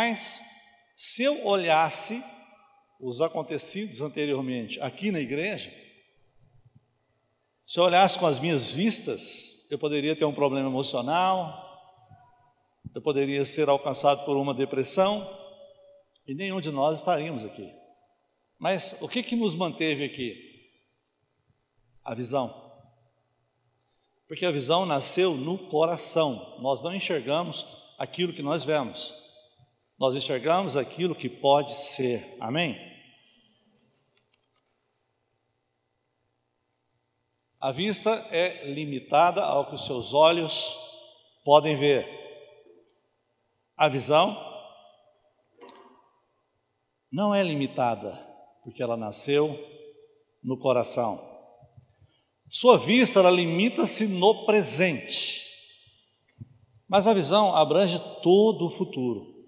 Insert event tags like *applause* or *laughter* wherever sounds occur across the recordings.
Mas se eu olhasse os acontecidos anteriormente aqui na igreja, se eu olhasse com as minhas vistas, eu poderia ter um problema emocional, eu poderia ser alcançado por uma depressão, e nenhum de nós estaríamos aqui. Mas o que, que nos manteve aqui? A visão. Porque a visão nasceu no coração. Nós não enxergamos aquilo que nós vemos. Nós enxergamos aquilo que pode ser. Amém? A vista é limitada ao que os seus olhos podem ver. A visão não é limitada, porque ela nasceu no coração. Sua vista ela limita-se no presente, mas a visão abrange todo o futuro.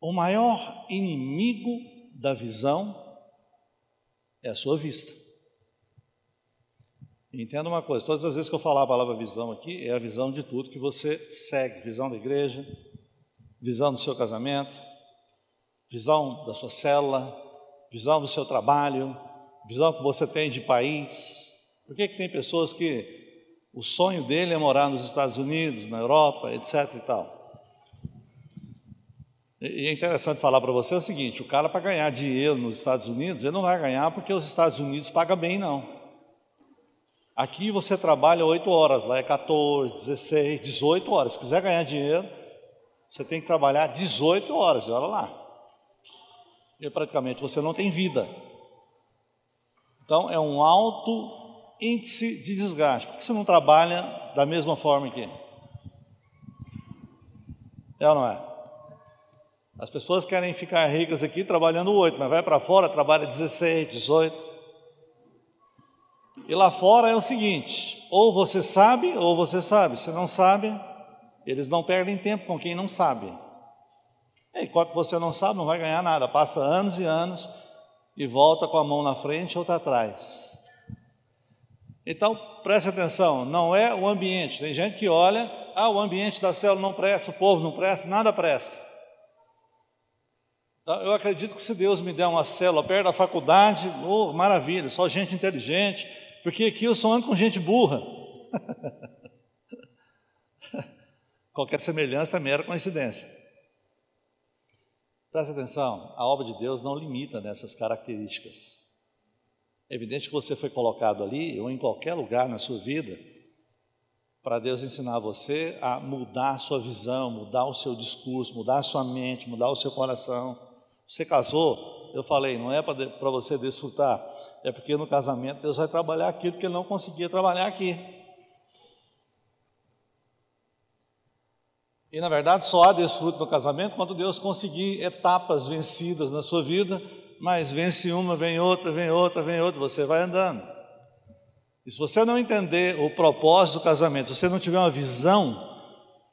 O maior inimigo da visão é a sua vista. Entenda uma coisa: todas as vezes que eu falar a palavra visão aqui, é a visão de tudo que você segue: visão da igreja, visão do seu casamento, visão da sua célula, visão do seu trabalho, visão que você tem de país. Por que, que tem pessoas que o sonho dele é morar nos Estados Unidos, na Europa, etc. e tal? E é interessante falar para você o seguinte: o cara para ganhar dinheiro nos Estados Unidos, ele não vai ganhar porque os Estados Unidos pagam bem, não. Aqui você trabalha 8 horas, lá é 14, 16, 18 horas. Se quiser ganhar dinheiro, você tem que trabalhar 18 horas, e olha lá e praticamente você não tem vida. Então é um alto índice de desgaste. Por que você não trabalha da mesma forma que? É ou não é? As pessoas querem ficar ricas aqui trabalhando oito, mas vai para fora, trabalha 16, 18. E lá fora é o seguinte: ou você sabe, ou você sabe. Se não sabe, eles não perdem tempo com quem não sabe. Enquanto você não sabe, não vai ganhar nada. Passa anos e anos e volta com a mão na frente ou outra atrás. Então, preste atenção, não é o ambiente. Tem gente que olha, ah, o ambiente da célula não presta, o povo não presta, nada presta. Então, eu acredito que se Deus me der uma célula perto da faculdade, oh, maravilha, só gente inteligente, porque aqui eu só ando com gente burra. *laughs* Qualquer semelhança é mera coincidência. Presta atenção, a obra de Deus não limita nessas características. É evidente que você foi colocado ali, ou em qualquer lugar na sua vida, para Deus ensinar você a mudar a sua visão, mudar o seu discurso, mudar a sua mente, mudar o seu coração. Você casou, eu falei, não é para você desfrutar, é porque no casamento Deus vai trabalhar aquilo que ele não conseguia trabalhar aqui. E na verdade só há desfruto no casamento quando Deus conseguir etapas vencidas na sua vida, mas vence uma, vem outra, vem outra, vem outra, você vai andando. E se você não entender o propósito do casamento, se você não tiver uma visão,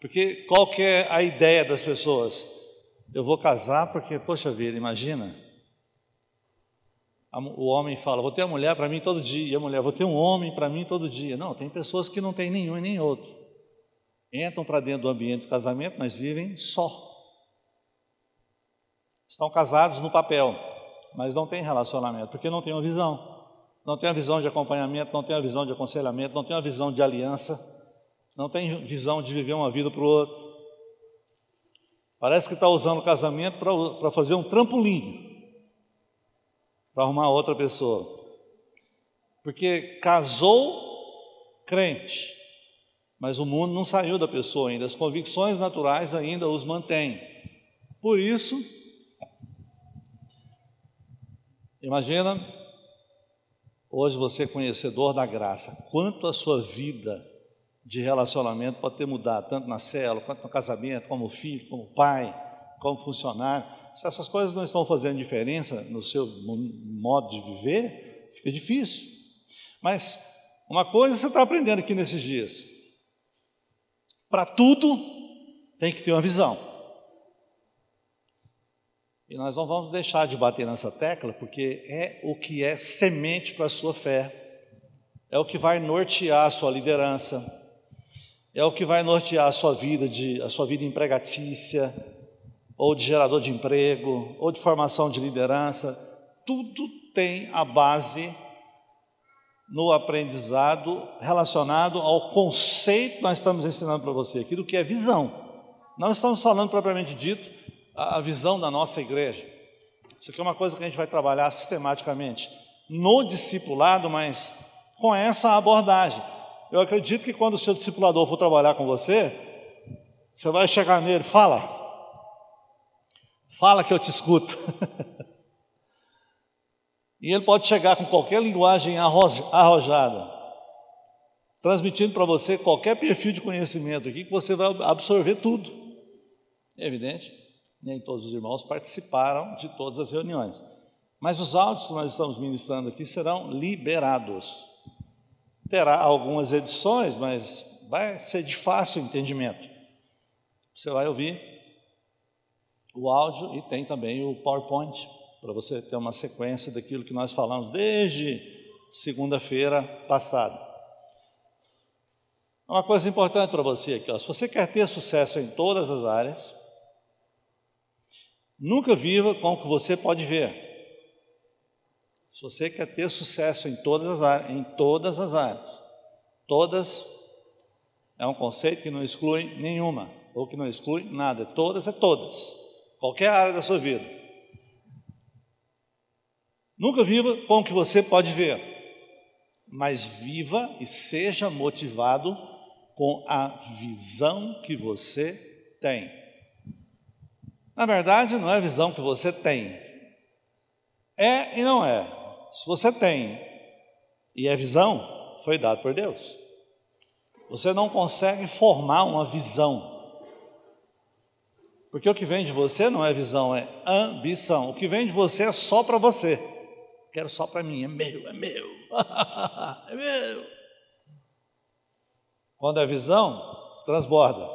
porque qual que é a ideia das pessoas? Eu vou casar porque, poxa vida, imagina. O homem fala, vou ter uma mulher para mim todo dia, e a mulher, vou ter um homem para mim todo dia. Não, tem pessoas que não têm nenhum e nem outro entram para dentro do ambiente do casamento, mas vivem só. Estão casados no papel, mas não têm relacionamento, porque não têm uma visão. Não tem uma visão de acompanhamento, não tem uma visão de aconselhamento, não tem uma visão de aliança, não tem visão de viver uma vida para o outro. Parece que está usando o casamento para fazer um trampolim para arrumar outra pessoa. Porque casou crente, mas o mundo não saiu da pessoa ainda, as convicções naturais ainda os mantêm. Por isso, imagina, hoje você conhecedor da graça, quanto a sua vida de relacionamento pode ter mudado, tanto na célula, quanto no casamento, como filho, como pai, como funcionário. Se essas coisas não estão fazendo diferença no seu modo de viver, fica difícil. Mas uma coisa você está aprendendo aqui nesses dias: para tudo tem que ter uma visão. E nós não vamos deixar de bater nessa tecla, porque é o que é semente para a sua fé, é o que vai nortear a sua liderança, é o que vai nortear a sua vida, de, a sua vida empregatícia, ou de gerador de emprego, ou de formação de liderança. Tudo tem a base no aprendizado relacionado ao conceito que nós estamos ensinando para você aqui, do que é visão. Não estamos falando propriamente dito a visão da nossa igreja. Isso aqui é uma coisa que a gente vai trabalhar sistematicamente no discipulado, mas com essa abordagem. Eu acredito que quando o seu discipulador for trabalhar com você, você vai chegar nele, fala. Fala que eu te escuto. *laughs* e ele pode chegar com qualquer linguagem arrojada, transmitindo para você qualquer perfil de conhecimento aqui, que você vai absorver tudo. É evidente, nem todos os irmãos participaram de todas as reuniões. Mas os áudios que nós estamos ministrando aqui serão liberados. Terá algumas edições, mas vai ser de fácil entendimento. Você vai ouvir o áudio e tem também o PowerPoint, para você ter uma sequência daquilo que nós falamos desde segunda-feira passada. Uma coisa importante para você aqui, ó, se você quer ter sucesso em todas as áreas, nunca viva com o que você pode ver. Se você quer ter sucesso em todas as áreas, em todas as áreas, todas é um conceito que não exclui nenhuma, ou que não exclui nada, todas é todas, qualquer área da sua vida. Nunca viva com o que você pode ver, mas viva e seja motivado com a visão que você tem. Na verdade, não é a visão que você tem, é e não é. Se você tem e é visão, foi dado por Deus. Você não consegue formar uma visão. Porque o que vem de você não é visão, é ambição. O que vem de você é só para você. Quero só para mim, é meu, é meu. *laughs* é meu. Quando é visão, transborda.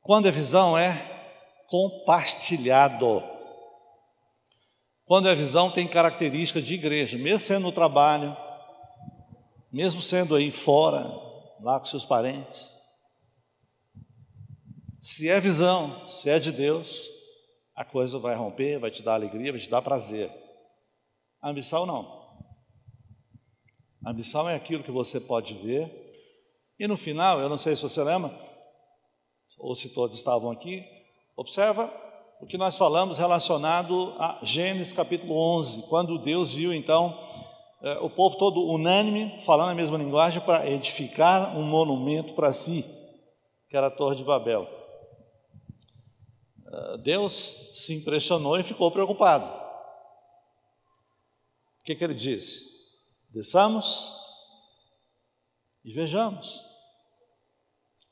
Quando é visão, é compartilhado. Quando é visão, tem característica de igreja, mesmo sendo no trabalho, mesmo sendo aí fora, lá com seus parentes. Se é visão, se é de Deus, a coisa vai romper, vai te dar alegria, vai te dar prazer. A ambição não. A ambição é aquilo que você pode ver. E no final, eu não sei se você lembra, ou se todos estavam aqui, observa o que nós falamos relacionado a Gênesis capítulo 11, quando Deus viu então é, o povo todo unânime, falando a mesma linguagem, para edificar um monumento para si, que era a Torre de Babel. É, Deus se impressionou e ficou preocupado. O que, que ele disse? Desçamos e vejamos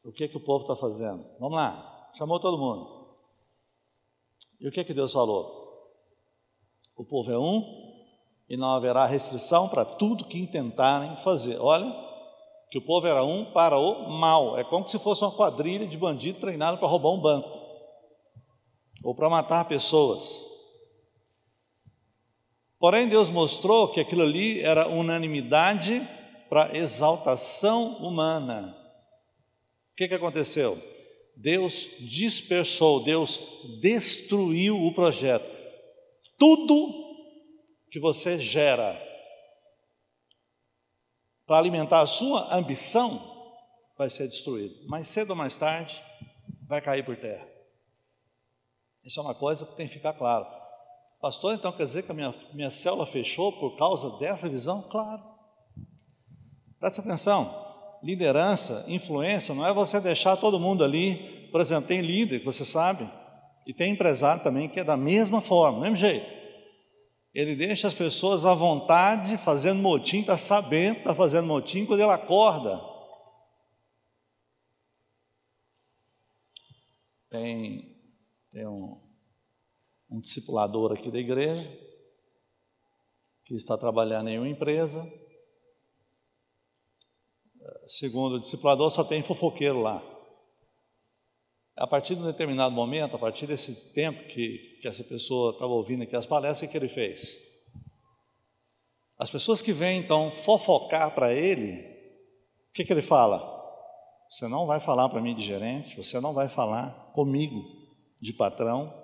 o que, que o povo está fazendo. Vamos lá, chamou todo mundo. E o que é que Deus falou? O povo é um e não haverá restrição para tudo que intentarem fazer. Olha, que o povo era um para o mal. É como se fosse uma quadrilha de bandido treinado para roubar um banco ou para matar pessoas. Porém, Deus mostrou que aquilo ali era unanimidade para exaltação humana. O que, que aconteceu? Deus dispersou, Deus destruiu o projeto. Tudo que você gera para alimentar a sua ambição vai ser destruído. Mais cedo ou mais tarde, vai cair por terra. Isso é uma coisa que tem que ficar claro. Pastor, então quer dizer que a minha, minha célula fechou por causa dessa visão? Claro. Presta atenção liderança, influência, não é você deixar todo mundo ali, por exemplo, tem líder, você sabe, e tem empresário também que é da mesma forma, do mesmo jeito. Ele deixa as pessoas à vontade, fazendo motim, está sabendo, está fazendo motim quando ele acorda. Tem, tem um, um discipulador aqui da igreja, que está trabalhando em uma empresa, segundo o discipulador, só tem fofoqueiro lá. A partir de um determinado momento, a partir desse tempo que, que essa pessoa estava ouvindo aqui as palestras, o que ele fez? As pessoas que vêm então fofocar para ele, o que, que ele fala? Você não vai falar para mim de gerente, você não vai falar comigo de patrão,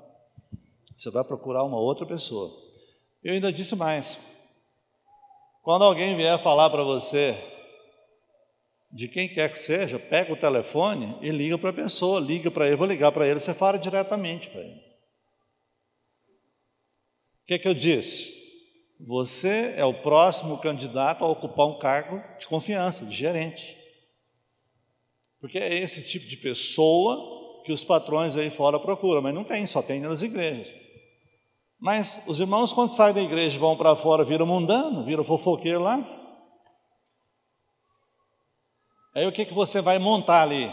você vai procurar uma outra pessoa. Eu ainda disse mais. Quando alguém vier falar para você, de quem quer que seja, pega o telefone e liga para a pessoa, liga para ele, vou ligar para ele, você fala diretamente para ele. O que, é que eu disse? Você é o próximo candidato a ocupar um cargo de confiança, de gerente. Porque é esse tipo de pessoa que os patrões aí fora procuram, mas não tem, só tem nas igrejas. Mas os irmãos, quando saem da igreja vão para fora, viram mundano, viram fofoqueiro lá. Aí o que, que você vai montar ali?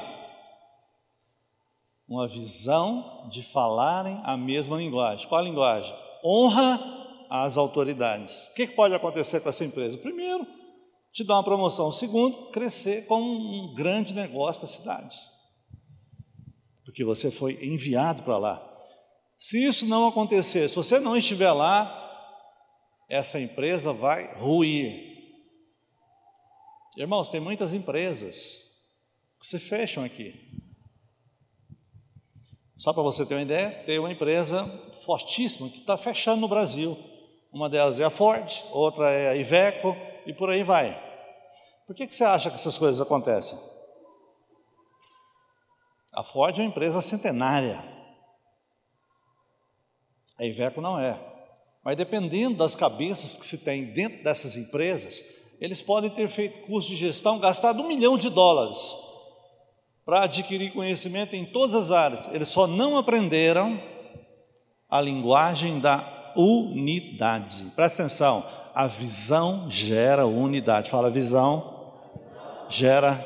Uma visão de falarem a mesma linguagem. Qual a linguagem? Honra às autoridades. O que, que pode acontecer com essa empresa? Primeiro, te dar uma promoção. Segundo, crescer como um grande negócio da cidade. Porque você foi enviado para lá. Se isso não acontecer, se você não estiver lá, essa empresa vai ruir. Irmãos, tem muitas empresas que se fecham aqui. Só para você ter uma ideia, tem uma empresa fortíssima que está fechando no Brasil. Uma delas é a Ford, outra é a Iveco e por aí vai. Por que, que você acha que essas coisas acontecem? A Ford é uma empresa centenária. A Iveco não é. Mas dependendo das cabeças que se tem dentro dessas empresas, eles podem ter feito curso de gestão, gastado um milhão de dólares para adquirir conhecimento em todas as áreas. Eles só não aprenderam a linguagem da unidade. Presta atenção, a visão gera unidade. Fala, visão gera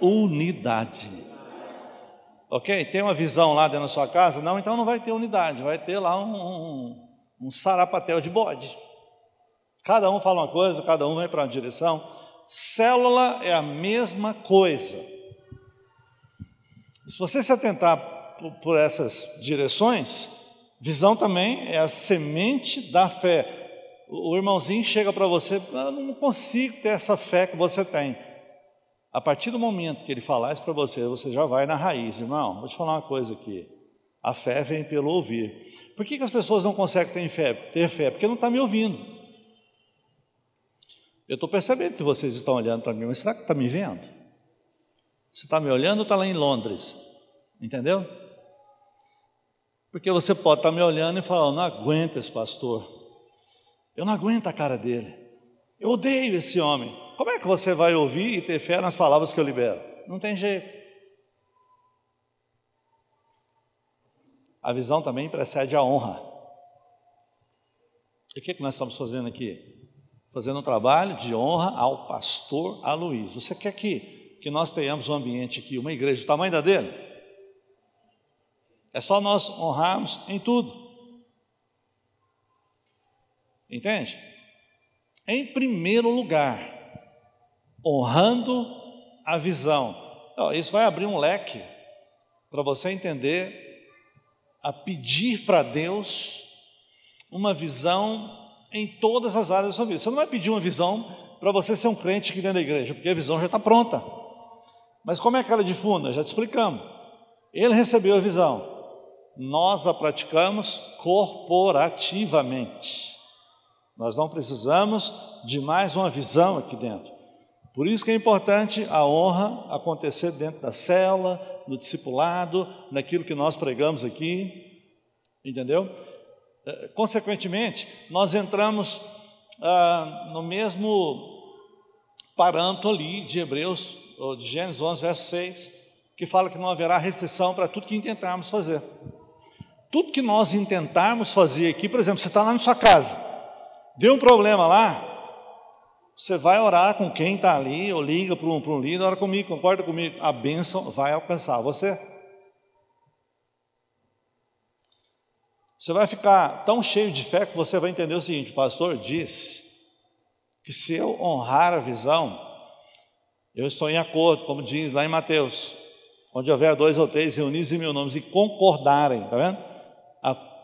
unidade. Ok? Tem uma visão lá dentro da sua casa? Não, então não vai ter unidade, vai ter lá um, um, um sarapatel de bode. Cada um fala uma coisa, cada um vai para uma direção. Célula é a mesma coisa. Se você se atentar por, essas direções, visão também é a semente da fé o irmãozinho chega para você, eu não consigo ter essa fé que você tem. A partir do momento que ele falar isso para você, você já vai na raiz, irmão. Vou te falar uma coisa aqui. A fé vem pelo ouvir. Por que, que as pessoas não conseguem ter fé? Ter fé? Porque não está me ouvindo. Eu estou percebendo que vocês estão olhando para mim, mas será que está me vendo? Você está me olhando ou está lá em Londres? Entendeu? Porque você pode estar tá me olhando e falar, não aguento esse pastor. Eu não aguento a cara dele. Eu odeio esse homem. Como é que você vai ouvir e ter fé nas palavras que eu libero? Não tem jeito. A visão também precede a honra. E o que, é que nós estamos fazendo aqui? Fazendo um trabalho de honra ao pastor Aloysio. Você quer que, que nós tenhamos um ambiente aqui, uma igreja do tamanho da dele? É só nós honrarmos em tudo. Entende? Em primeiro lugar, honrando a visão. Isso vai abrir um leque para você entender a pedir para Deus uma visão em todas as áreas da sua vida. Você não vai pedir uma visão para você ser um crente aqui dentro da igreja, porque a visão já está pronta. Mas como é que ela é difunda? Já te explicamos. Ele recebeu a visão, nós a praticamos corporativamente. Nós não precisamos de mais uma visão aqui dentro. Por isso que é importante a honra acontecer dentro da cela, no discipulado, naquilo que nós pregamos aqui, entendeu? É, consequentemente, nós entramos ah, no mesmo parâmetro ali de Hebreus, ou de Gênesis 11, verso 6, que fala que não haverá restrição para tudo que intentarmos fazer. Tudo que nós intentarmos fazer aqui, por exemplo, você está lá na sua casa, Deu um problema lá, você vai orar com quem está ali, ou liga para um, para um líder, ora comigo, concorda comigo, a bênção vai alcançar você. Você vai ficar tão cheio de fé que você vai entender o seguinte: o pastor disse que se eu honrar a visão, eu estou em acordo, como diz lá em Mateus, onde houver dois ou três reunidos em meu nome e concordarem, está vendo?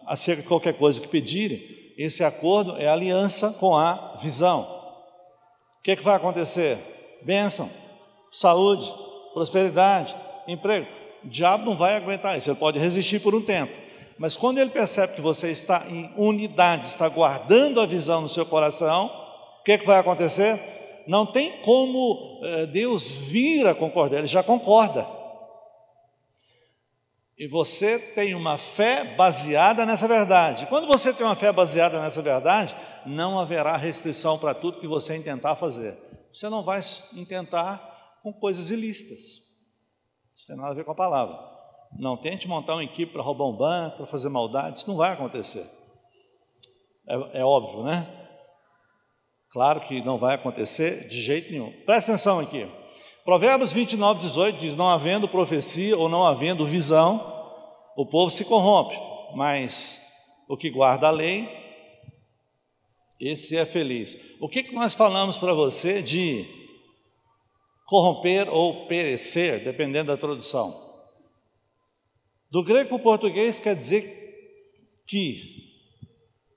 Acerca de qualquer coisa que pedirem, esse acordo é aliança com a visão. O que, é que vai acontecer? Bênção, saúde, prosperidade, emprego. O diabo não vai aguentar isso, ele pode resistir por um tempo. Mas quando ele percebe que você está em unidade, está guardando a visão no seu coração, o que, que vai acontecer? Não tem como eh, Deus vir a concordar, ele já concorda. E você tem uma fé baseada nessa verdade. Quando você tem uma fé baseada nessa verdade, não haverá restrição para tudo que você intentar fazer. Você não vai intentar com coisas ilícitas. Isso tem nada a ver com a palavra. Não tente montar uma equipe para roubar um banco, para fazer maldade, isso não vai acontecer. É, é óbvio, né? Claro que não vai acontecer de jeito nenhum. Presta atenção aqui. Provérbios 29, 18 diz: Não havendo profecia ou não havendo visão, o povo se corrompe, mas o que guarda a lei, esse é feliz. O que, que nós falamos para você de corromper ou perecer, dependendo da tradução? Do grego para o português quer dizer que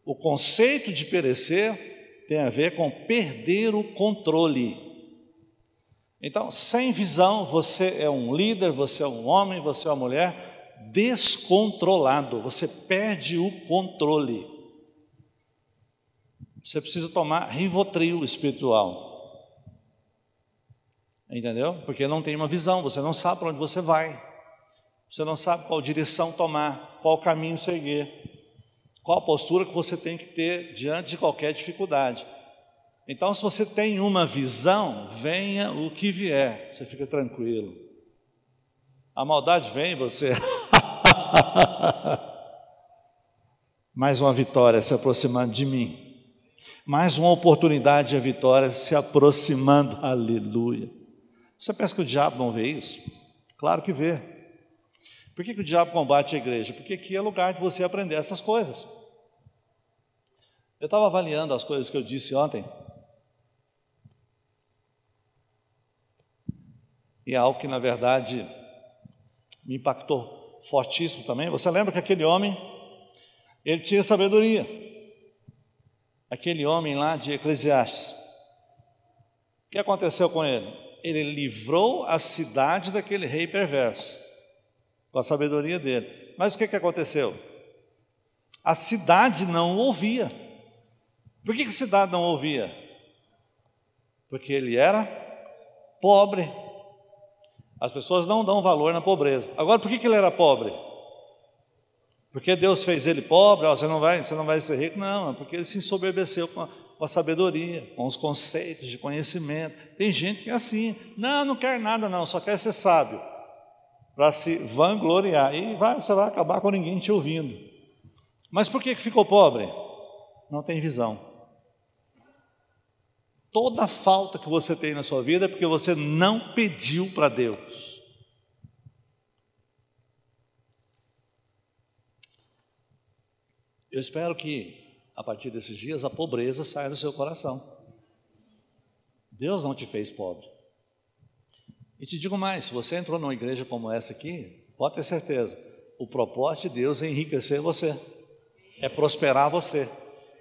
o conceito de perecer tem a ver com perder o controle. Então, sem visão, você é um líder, você é um homem, você é uma mulher descontrolado, você perde o controle. Você precisa tomar rivotril espiritual. Entendeu? Porque não tem uma visão, você não sabe para onde você vai. Você não sabe qual direção tomar, qual caminho seguir, qual a postura que você tem que ter diante de qualquer dificuldade. Então, se você tem uma visão, venha o que vier, você fica tranquilo. A maldade vem, você *laughs* Mais uma vitória se aproximando de mim. Mais uma oportunidade de vitória se aproximando. Aleluia. Você pensa que o diabo não vê isso? Claro que vê. Por que, que o diabo combate a igreja? Porque aqui é lugar de você aprender essas coisas. Eu estava avaliando as coisas que eu disse ontem. E é algo que, na verdade, me impactou fortíssimo também. Você lembra que aquele homem, ele tinha sabedoria. Aquele homem lá de Eclesiastes. O que aconteceu com ele? Ele livrou a cidade daquele rei perverso, com a sabedoria dele. Mas o que, que aconteceu? A cidade não ouvia. Por que, que a cidade não ouvia? Porque ele era pobre, as pessoas não dão valor na pobreza. Agora, por que, que ele era pobre? Porque Deus fez ele pobre, ó, você, não vai, você não vai ser rico? Não, é porque ele se ensoberbeceu com a, com a sabedoria, com os conceitos de conhecimento. Tem gente que é assim, não, não quer nada não, só quer ser sábio, para se vangloriar. E vai, você vai acabar com ninguém te ouvindo. Mas por que, que ficou pobre? Não tem visão. Toda falta que você tem na sua vida é porque você não pediu para Deus. Eu espero que, a partir desses dias, a pobreza saia do seu coração. Deus não te fez pobre. E te digo mais: se você entrou numa igreja como essa aqui, pode ter certeza, o propósito de Deus é enriquecer você, é prosperar você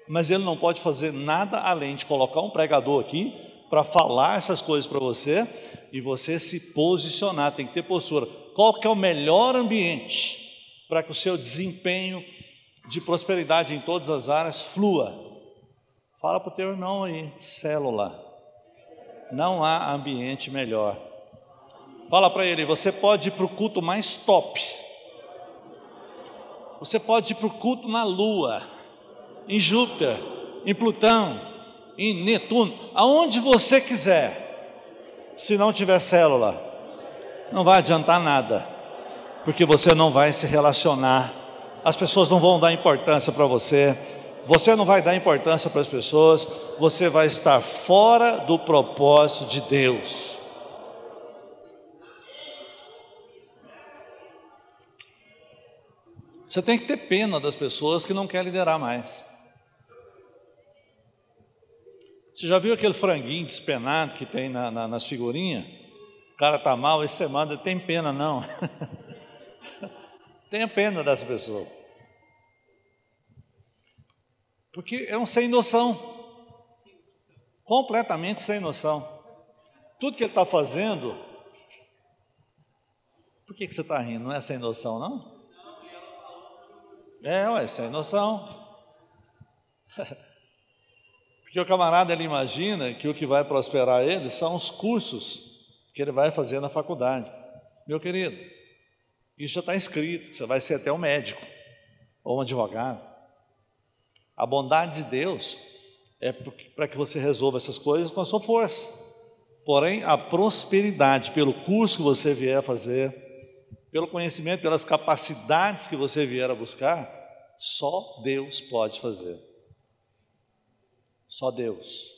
mas ele não pode fazer nada além de colocar um pregador aqui para falar essas coisas para você e você se posicionar, tem que ter postura. Qual que é o melhor ambiente para que o seu desempenho de prosperidade em todas as áreas flua? Fala para o teu irmão aí, célula. Não há ambiente melhor. Fala para ele, você pode ir para o culto mais top. Você pode ir para o culto na lua em Júpiter, em Plutão, em Netuno, aonde você quiser, se não tiver célula, não vai adiantar nada, porque você não vai se relacionar, as pessoas não vão dar importância para você, você não vai dar importância para as pessoas, você vai estar fora do propósito de Deus. Você tem que ter pena das pessoas que não querem liderar mais. Você já viu aquele franguinho despenado que tem na, na, nas figurinhas? O cara está mal, esse semana tem pena não. *laughs* Tenha pena dessa pessoa. Porque é um sem noção. Completamente sem noção. Tudo que ele está fazendo que, que você está rindo? Não é sem noção, não? É, ué, sem noção. *laughs* Porque o camarada ele imagina que o que vai prosperar ele são os cursos que ele vai fazer na faculdade. Meu querido, isso já está escrito, você vai ser até um médico ou um advogado. A bondade de Deus é para que você resolva essas coisas com a sua força. Porém, a prosperidade, pelo curso que você vier fazer, pelo conhecimento, pelas capacidades que você vier a buscar, só Deus pode fazer. Só Deus.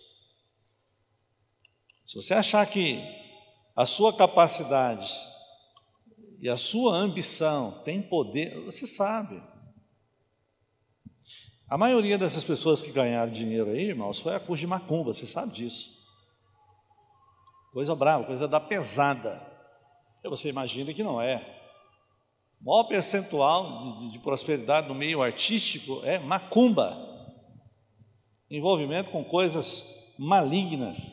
Se você achar que a sua capacidade e a sua ambição tem poder, você sabe. A maioria dessas pessoas que ganharam dinheiro aí, irmãos, foi a custa de macumba, você sabe disso. Coisa brava, coisa da pesada. E você imagina que não é. O maior percentual de, de, de prosperidade no meio artístico é macumba envolvimento com coisas malignas.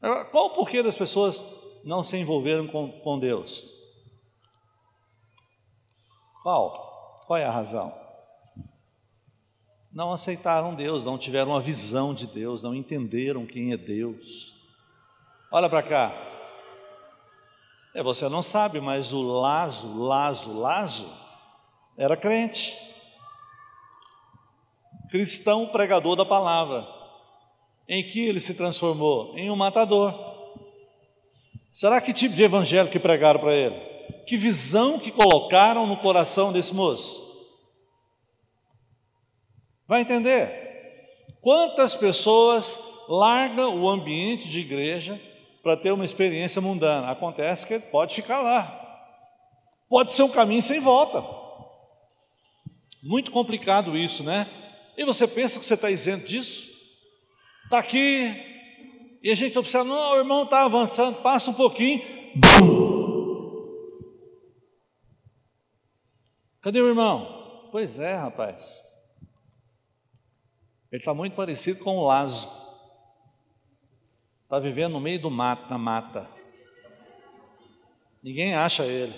Agora, qual o porquê das pessoas não se envolveram com, com Deus? Qual? Qual é a razão? Não aceitaram Deus, não tiveram uma visão de Deus, não entenderam quem é Deus. Olha para cá. É, você não sabe, mas o Lazo, Lazo, Lazo era crente cristão pregador da palavra. Em que ele se transformou? Em um matador. Será que tipo de evangelho que pregaram para ele? Que visão que colocaram no coração desse moço? Vai entender? Quantas pessoas largam o ambiente de igreja para ter uma experiência mundana? Acontece que ele pode ficar lá. Pode ser um caminho sem volta. Muito complicado isso, né? E você pensa que você está isento disso? Está aqui, e a gente observa, não, o irmão está avançando, passa um pouquinho, Cadê o irmão? Pois é, rapaz. Ele está muito parecido com o Lazo. Está vivendo no meio do mato, na mata. Ninguém acha ele.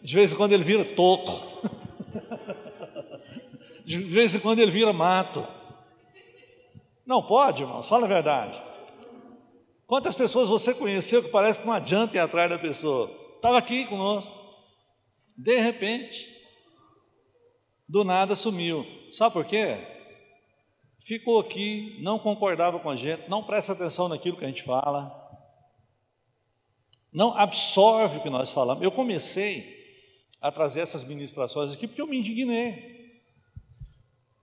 De vez em quando ele vira toco. *laughs* De vez em quando ele vira mato. Não pode, irmãos, fala a verdade. Quantas pessoas você conheceu que parece que não adianta ir atrás da pessoa? Estava aqui conosco. De repente, do nada sumiu. Sabe por quê? Ficou aqui, não concordava com a gente, não presta atenção naquilo que a gente fala, não absorve o que nós falamos. Eu comecei a trazer essas ministrações aqui porque eu me indignei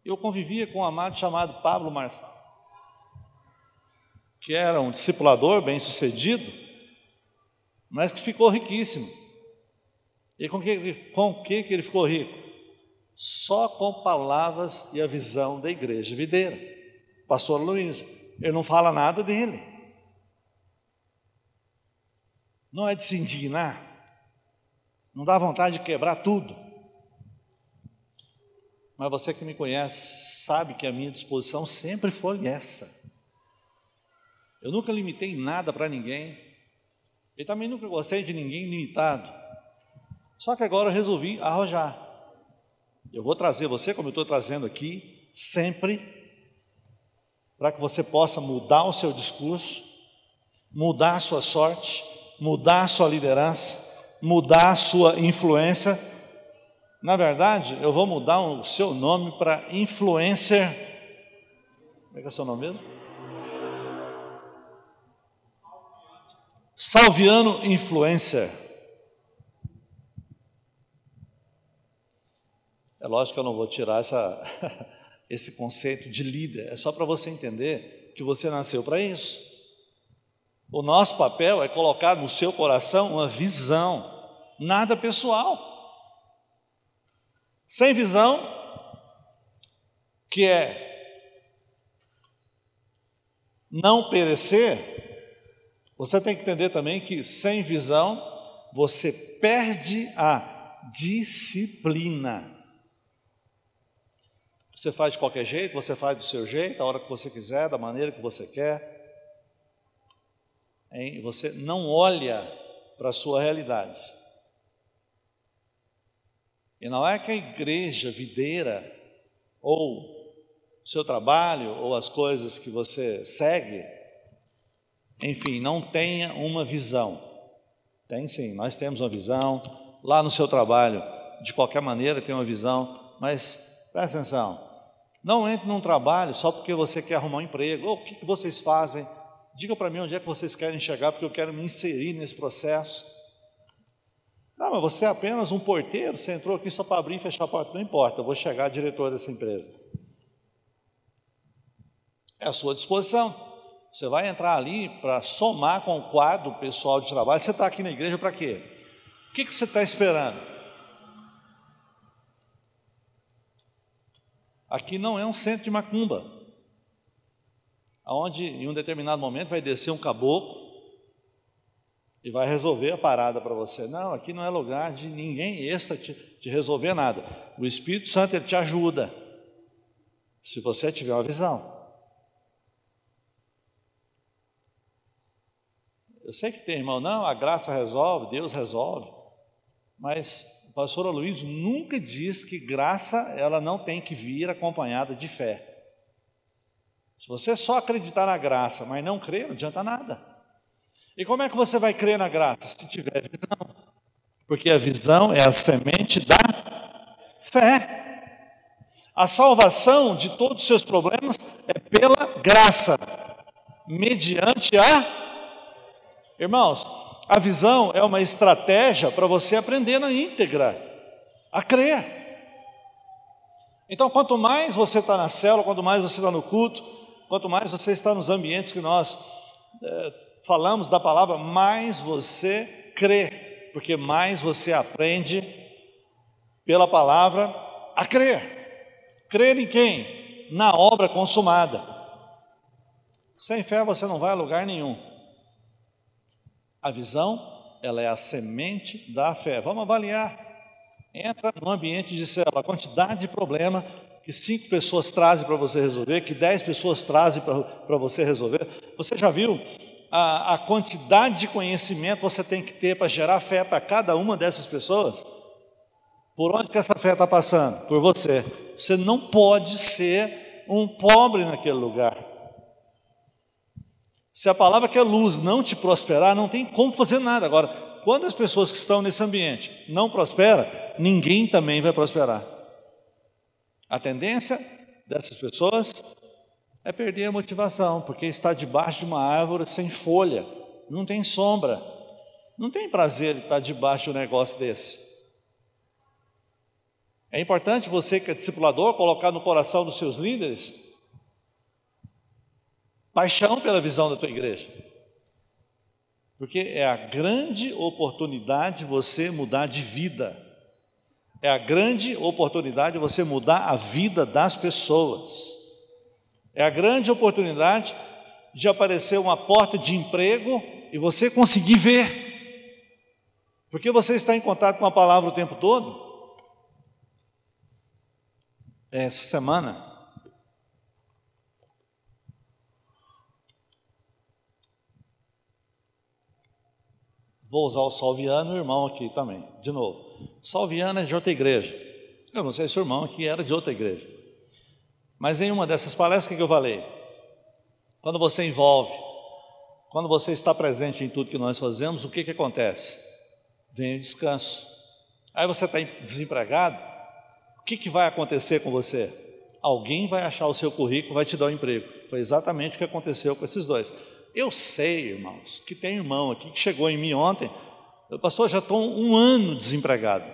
eu convivia com um amado chamado Pablo Marçal, que era um discipulador bem sucedido, mas que ficou riquíssimo. E com que, com que, que ele ficou rico? Só com palavras e a visão da igreja videira. Pastor Luiz, ele não fala nada dele. Não é de se indignar, não dá vontade de quebrar tudo. Mas você que me conhece sabe que a minha disposição sempre foi essa. Eu nunca limitei nada para ninguém. E também nunca gostei de ninguém limitado. Só que agora eu resolvi arrojar. Eu vou trazer você, como eu estou trazendo aqui, sempre, para que você possa mudar o seu discurso, mudar a sua sorte, mudar a sua liderança, mudar a sua influência na verdade, eu vou mudar o seu nome para influencer. Como é que é seu nome mesmo? Salviano Influencer. É lógico que eu não vou tirar essa, *laughs* esse conceito de líder, é só para você entender que você nasceu para isso. O nosso papel é colocar no seu coração uma visão, nada pessoal. Sem visão, que é não perecer, você tem que entender também que sem visão você perde a disciplina. Você faz de qualquer jeito, você faz do seu jeito, a hora que você quiser, da maneira que você quer. hein? você não olha para a sua realidade. E não é que a igreja videira, ou o seu trabalho, ou as coisas que você segue, enfim, não tenha uma visão. Tem sim, nós temos uma visão. Lá no seu trabalho, de qualquer maneira, tem uma visão, mas presta atenção. Não entre num trabalho só porque você quer arrumar um emprego. Ou o que, que vocês fazem? Diga para mim onde é que vocês querem chegar, porque eu quero me inserir nesse processo. Não, mas você é apenas um porteiro, você entrou aqui só para abrir e fechar a porta. Não importa, eu vou chegar diretor dessa empresa. É a sua disposição. Você vai entrar ali para somar com o quadro pessoal de trabalho. Você está aqui na igreja para quê? O que, que você está esperando? Aqui não é um centro de macumba, onde em um determinado momento vai descer um caboclo e vai resolver a parada para você. Não, aqui não é lugar de ninguém extra te, te resolver nada. O Espírito Santo ele te ajuda, se você tiver uma visão. Eu sei que tem irmão, não, a graça resolve, Deus resolve, mas pastor Luiz nunca diz que graça ela não tem que vir acompanhada de fé. Se você só acreditar na graça, mas não crer, não adianta nada. E como é que você vai crer na graça? Se tiver visão. Porque a visão é a semente da fé. A salvação de todos os seus problemas é pela graça, mediante a Irmãos, a visão é uma estratégia para você aprender na íntegra, a crer. Então, quanto mais você está na célula, quanto mais você está no culto, quanto mais você está nos ambientes que nós é, falamos da palavra, mais você crê, porque mais você aprende pela palavra a crer. Crer em quem? Na obra consumada. Sem fé você não vai a lugar nenhum. A visão, ela é a semente da fé. Vamos avaliar. Entra no ambiente de célula, a quantidade de problema que cinco pessoas trazem para você resolver, que dez pessoas trazem para você resolver. Você já viu a, a quantidade de conhecimento você tem que ter para gerar fé para cada uma dessas pessoas? Por onde que essa fé está passando? Por você. Você não pode ser um pobre naquele lugar. Se a palavra que é luz não te prosperar, não tem como fazer nada. Agora, quando as pessoas que estão nesse ambiente não prosperam, ninguém também vai prosperar. A tendência dessas pessoas é perder a motivação, porque está debaixo de uma árvore sem folha, não tem sombra, não tem prazer estar debaixo de um negócio desse. É importante você que é discipulador colocar no coração dos seus líderes paixão pela visão da tua igreja. Porque é a grande oportunidade de você mudar de vida. É a grande oportunidade de você mudar a vida das pessoas. É a grande oportunidade de aparecer uma porta de emprego e você conseguir ver. Porque você está em contato com a palavra o tempo todo. Essa semana, Vou usar o Salviano e o irmão aqui também, de novo. Salviano é de outra igreja. Eu não sei se o irmão aqui era de outra igreja. Mas em uma dessas palestras, o que eu falei? Quando você envolve, quando você está presente em tudo que nós fazemos, o que, que acontece? Vem o descanso. Aí você está desempregado, o que, que vai acontecer com você? Alguém vai achar o seu currículo, vai te dar um emprego. Foi exatamente o que aconteceu com esses dois. Eu sei, irmãos, que tem irmão aqui que chegou em mim ontem, eu, pastor, já estou um ano desempregado.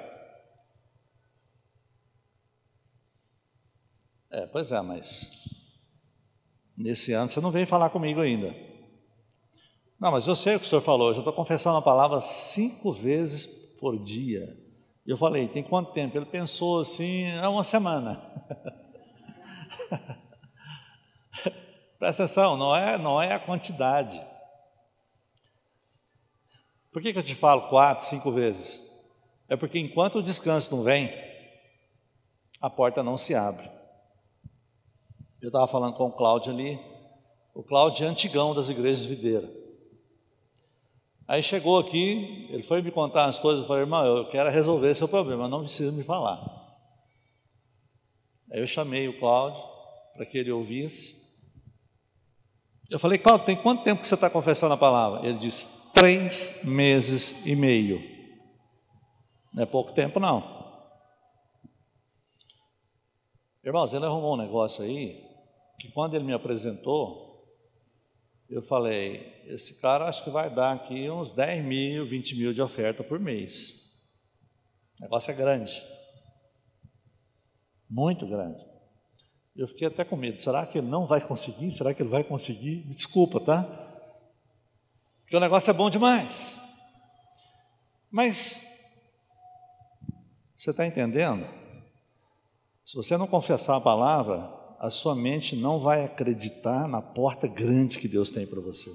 É, pois é, mas nesse ano você não veio falar comigo ainda. Não, mas eu sei o que o senhor falou, eu já estou confessando a palavra cinco vezes por dia. Eu falei, tem quanto tempo? Ele pensou assim, é uma semana. *laughs* Presta atenção, não é, não é a quantidade. Por que, que eu te falo quatro, cinco vezes? É porque enquanto o descanso não vem, a porta não se abre. Eu estava falando com o Cláudio ali, o Cláudio é antigão das igrejas videiras. Aí chegou aqui, ele foi me contar as coisas, eu falei, irmão, eu quero resolver seu problema, não precisa me falar. Aí eu chamei o Cláudio para que ele ouvisse. Eu falei, Cláudio, tem quanto tempo que você está confessando a palavra? Ele disse, três meses e meio. Não é pouco tempo, não. Irmãos, ele arrumou um negócio aí, que quando ele me apresentou, eu falei, esse cara acho que vai dar aqui uns 10 mil, 20 mil de oferta por mês. O negócio é grande. Muito grande. Eu fiquei até com medo. Será que ele não vai conseguir? Será que ele vai conseguir? Me desculpa, tá? Porque o negócio é bom demais. Mas, você está entendendo? Se você não confessar a palavra, a sua mente não vai acreditar na porta grande que Deus tem para você.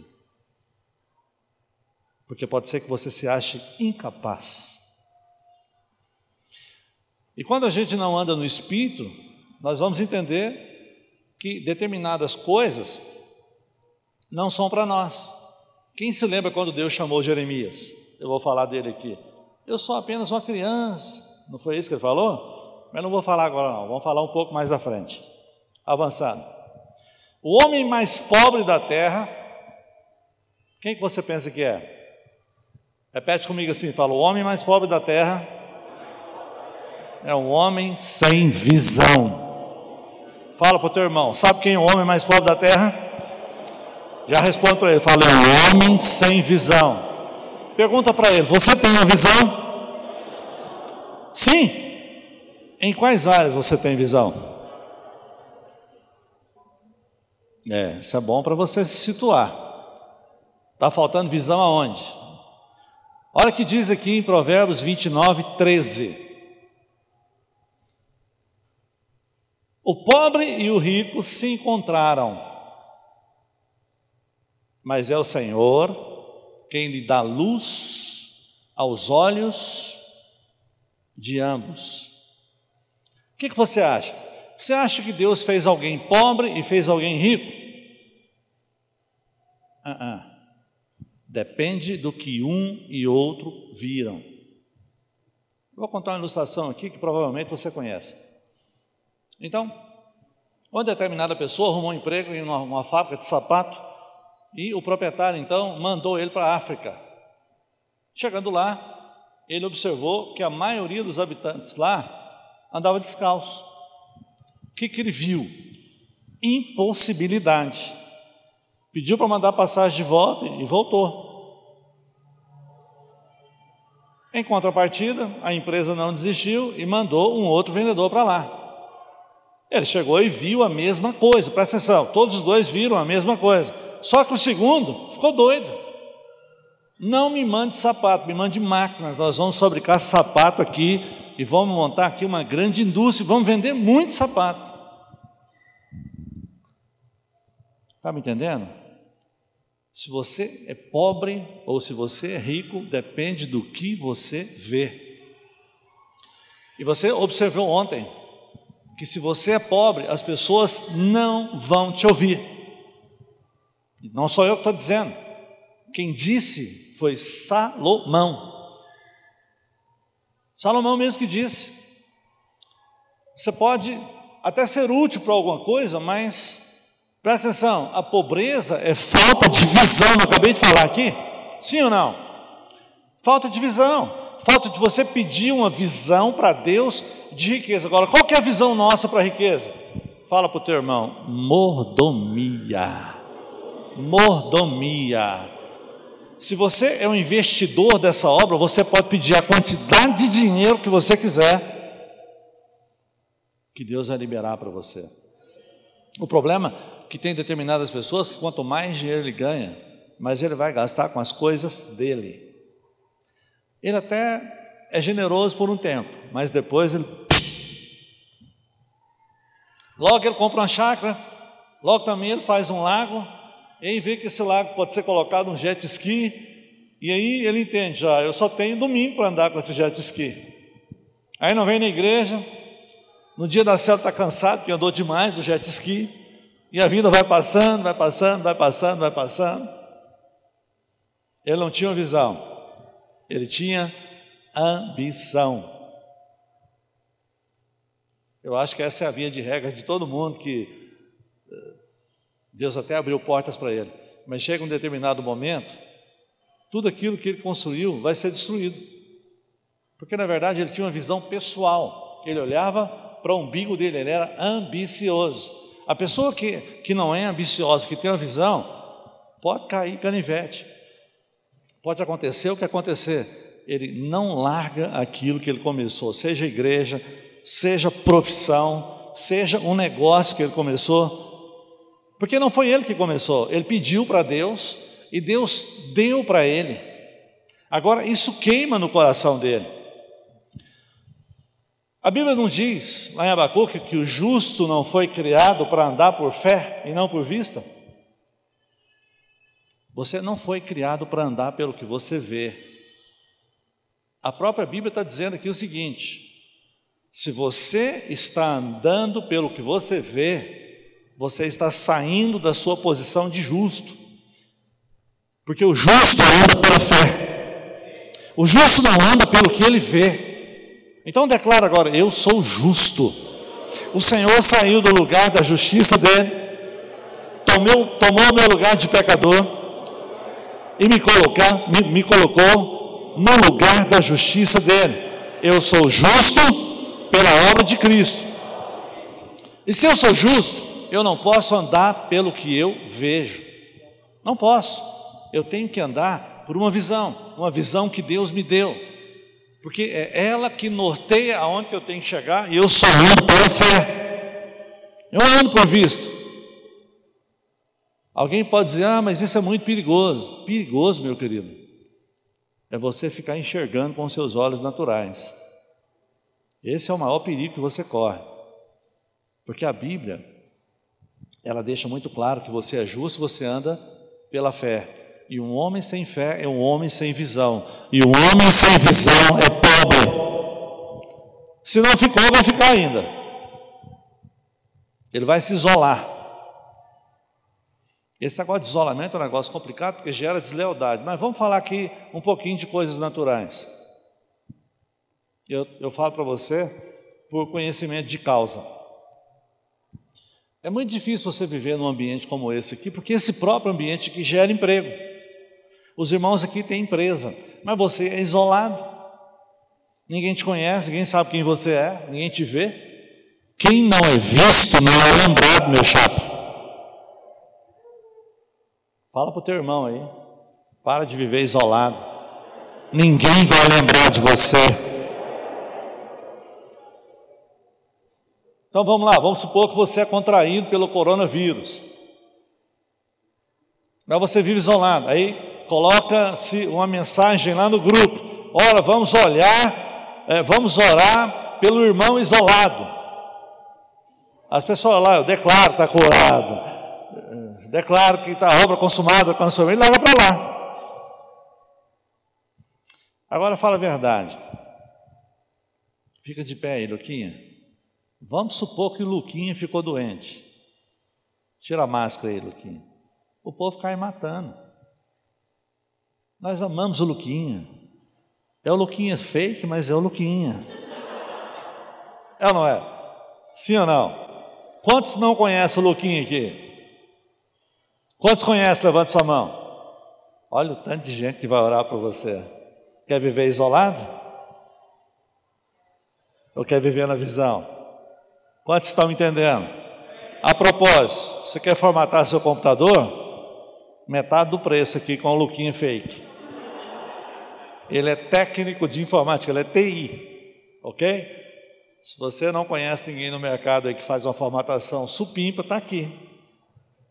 Porque pode ser que você se ache incapaz. E quando a gente não anda no espírito, nós vamos entender que determinadas coisas não são para nós. Quem se lembra quando Deus chamou Jeremias? Eu vou falar dele aqui. Eu sou apenas uma criança. Não foi isso que ele falou? Mas não vou falar agora, não. Vamos falar um pouco mais à frente avançado. O homem mais pobre da terra, quem que você pensa que é? Repete comigo assim, fala, o homem mais pobre da terra é um homem sem visão. Fala para o teu irmão, sabe quem é o homem mais pobre da terra? Já responde para ele, fala, é um homem sem visão. Pergunta para ele, você tem uma visão? Sim. Em quais áreas você tem visão? É, isso é bom para você se situar. Está faltando visão aonde? Olha o que diz aqui em Provérbios 29, 13. O pobre e o rico se encontraram, mas é o Senhor quem lhe dá luz aos olhos de ambos. O que, que você acha? Você acha que Deus fez alguém pobre e fez alguém rico? Uh -uh. Depende do que um e outro viram. Vou contar uma ilustração aqui que provavelmente você conhece. Então, uma determinada pessoa arrumou um emprego em uma, uma fábrica de sapato e o proprietário então mandou ele para a África. Chegando lá, ele observou que a maioria dos habitantes lá andava descalço. O que, que ele viu? Impossibilidade. Pediu para mandar passagem de volta e voltou. Em contrapartida, a empresa não desistiu e mandou um outro vendedor para lá. Ele chegou e viu a mesma coisa, presta atenção, todos os dois viram a mesma coisa. Só que o segundo ficou doido. Não me mande sapato, me mande máquinas. Nós vamos fabricar sapato aqui e vamos montar aqui uma grande indústria, vamos vender muito sapato. Está me entendendo? Se você é pobre ou se você é rico, depende do que você vê. E você observou ontem que se você é pobre, as pessoas não vão te ouvir. Não sou eu que estou dizendo. Quem disse foi Salomão. Salomão mesmo que disse. Você pode até ser útil para alguma coisa, mas Presta atenção, a pobreza é falta de visão, não acabei de falar aqui? Sim ou não? Falta de visão, falta de você pedir uma visão para Deus de riqueza. Agora, qual que é a visão nossa para a riqueza? Fala para o teu irmão, mordomia. Mordomia. Se você é um investidor dessa obra, você pode pedir a quantidade de dinheiro que você quiser, que Deus vai liberar para você. O problema que tem determinadas pessoas que quanto mais dinheiro ele ganha, mais ele vai gastar com as coisas dele. Ele até é generoso por um tempo, mas depois ele. Logo ele compra uma chácara, logo também ele faz um lago, e aí vê que esse lago pode ser colocado um jet ski, e aí ele entende já, eu só tenho domingo para andar com esse jet ski. Aí não vem na igreja, no dia da célula está cansado, porque andou demais do jet ski, e a vida vai passando, vai passando, vai passando, vai passando. Ele não tinha visão, ele tinha ambição. Eu acho que essa é a via de regra de todo mundo que eh, Deus até abriu portas para ele. Mas chega um determinado momento, tudo aquilo que ele construiu vai ser destruído. Porque na verdade ele tinha uma visão pessoal. Ele olhava para o umbigo dele, ele era ambicioso. A pessoa que, que não é ambiciosa, que tem uma visão, pode cair canivete. Pode acontecer o que acontecer. Ele não larga aquilo que ele começou, seja igreja, seja profissão, seja um negócio que ele começou. Porque não foi ele que começou, ele pediu para Deus e Deus deu para ele. Agora, isso queima no coração dele. A Bíblia não diz, lá em Abacuque, que o justo não foi criado para andar por fé e não por vista? Você não foi criado para andar pelo que você vê. A própria Bíblia está dizendo aqui o seguinte: se você está andando pelo que você vê, você está saindo da sua posição de justo. Porque o justo anda pela fé. O justo não anda pelo que ele vê. Então declara agora: Eu sou justo. O Senhor saiu do lugar da justiça dele, tomou, tomou meu lugar de pecador e me, me, me colocou no lugar da justiça dele. Eu sou justo pela obra de Cristo. E se eu sou justo, eu não posso andar pelo que eu vejo. Não posso. Eu tenho que andar por uma visão, uma visão que Deus me deu. Porque é ela que norteia aonde eu tenho que chegar e eu só ando pela fé. Eu ando por vista. Alguém pode dizer, ah, mas isso é muito perigoso. Perigoso, meu querido, é você ficar enxergando com seus olhos naturais. Esse é o maior perigo que você corre. Porque a Bíblia, ela deixa muito claro que você é justo, você anda pela fé. E um homem sem fé é um homem sem visão. E um homem sem visão é pobre. Se não ficou, vai ficar ainda. Ele vai se isolar. Esse negócio de isolamento é um negócio complicado porque gera deslealdade. Mas vamos falar aqui um pouquinho de coisas naturais. Eu, eu falo para você por conhecimento de causa. É muito difícil você viver num ambiente como esse aqui, porque esse próprio ambiente que gera emprego. Os irmãos aqui têm empresa, mas você é isolado. Ninguém te conhece, ninguém sabe quem você é, ninguém te vê. Quem não é visto não é lembrado, meu chapa. Fala para o teu irmão aí. Para de viver isolado. Ninguém vai lembrar de você. Então vamos lá, vamos supor que você é contraído pelo coronavírus. Mas você vive isolado. Aí coloca-se uma mensagem lá no grupo. Ora, vamos olhar, é, vamos orar pelo irmão isolado. As pessoas lá, eu declaro, está curado declaro que está a obra consumada, alcançou ele, leva para lá. Agora fala a verdade. Fica de pé aí, Luquinha. Vamos supor que o Luquinha ficou doente. Tira a máscara aí, Luquinha. O povo cai matando. Nós amamos o Luquinha. É o Luquinha fake, mas é o Luquinha. É ou não é? Sim ou não? Quantos não conhecem o Luquinha aqui? Quantos conhecem? Levante sua mão. Olha o tanto de gente que vai orar por você. Quer viver isolado? Ou quer viver na visão? Quantos estão entendendo? A propósito, você quer formatar seu computador? Metade do preço aqui com o Luquinha fake. Ele é técnico de informática, ele é TI, ok? Se você não conhece ninguém no mercado aí que faz uma formatação supimpa, está aqui.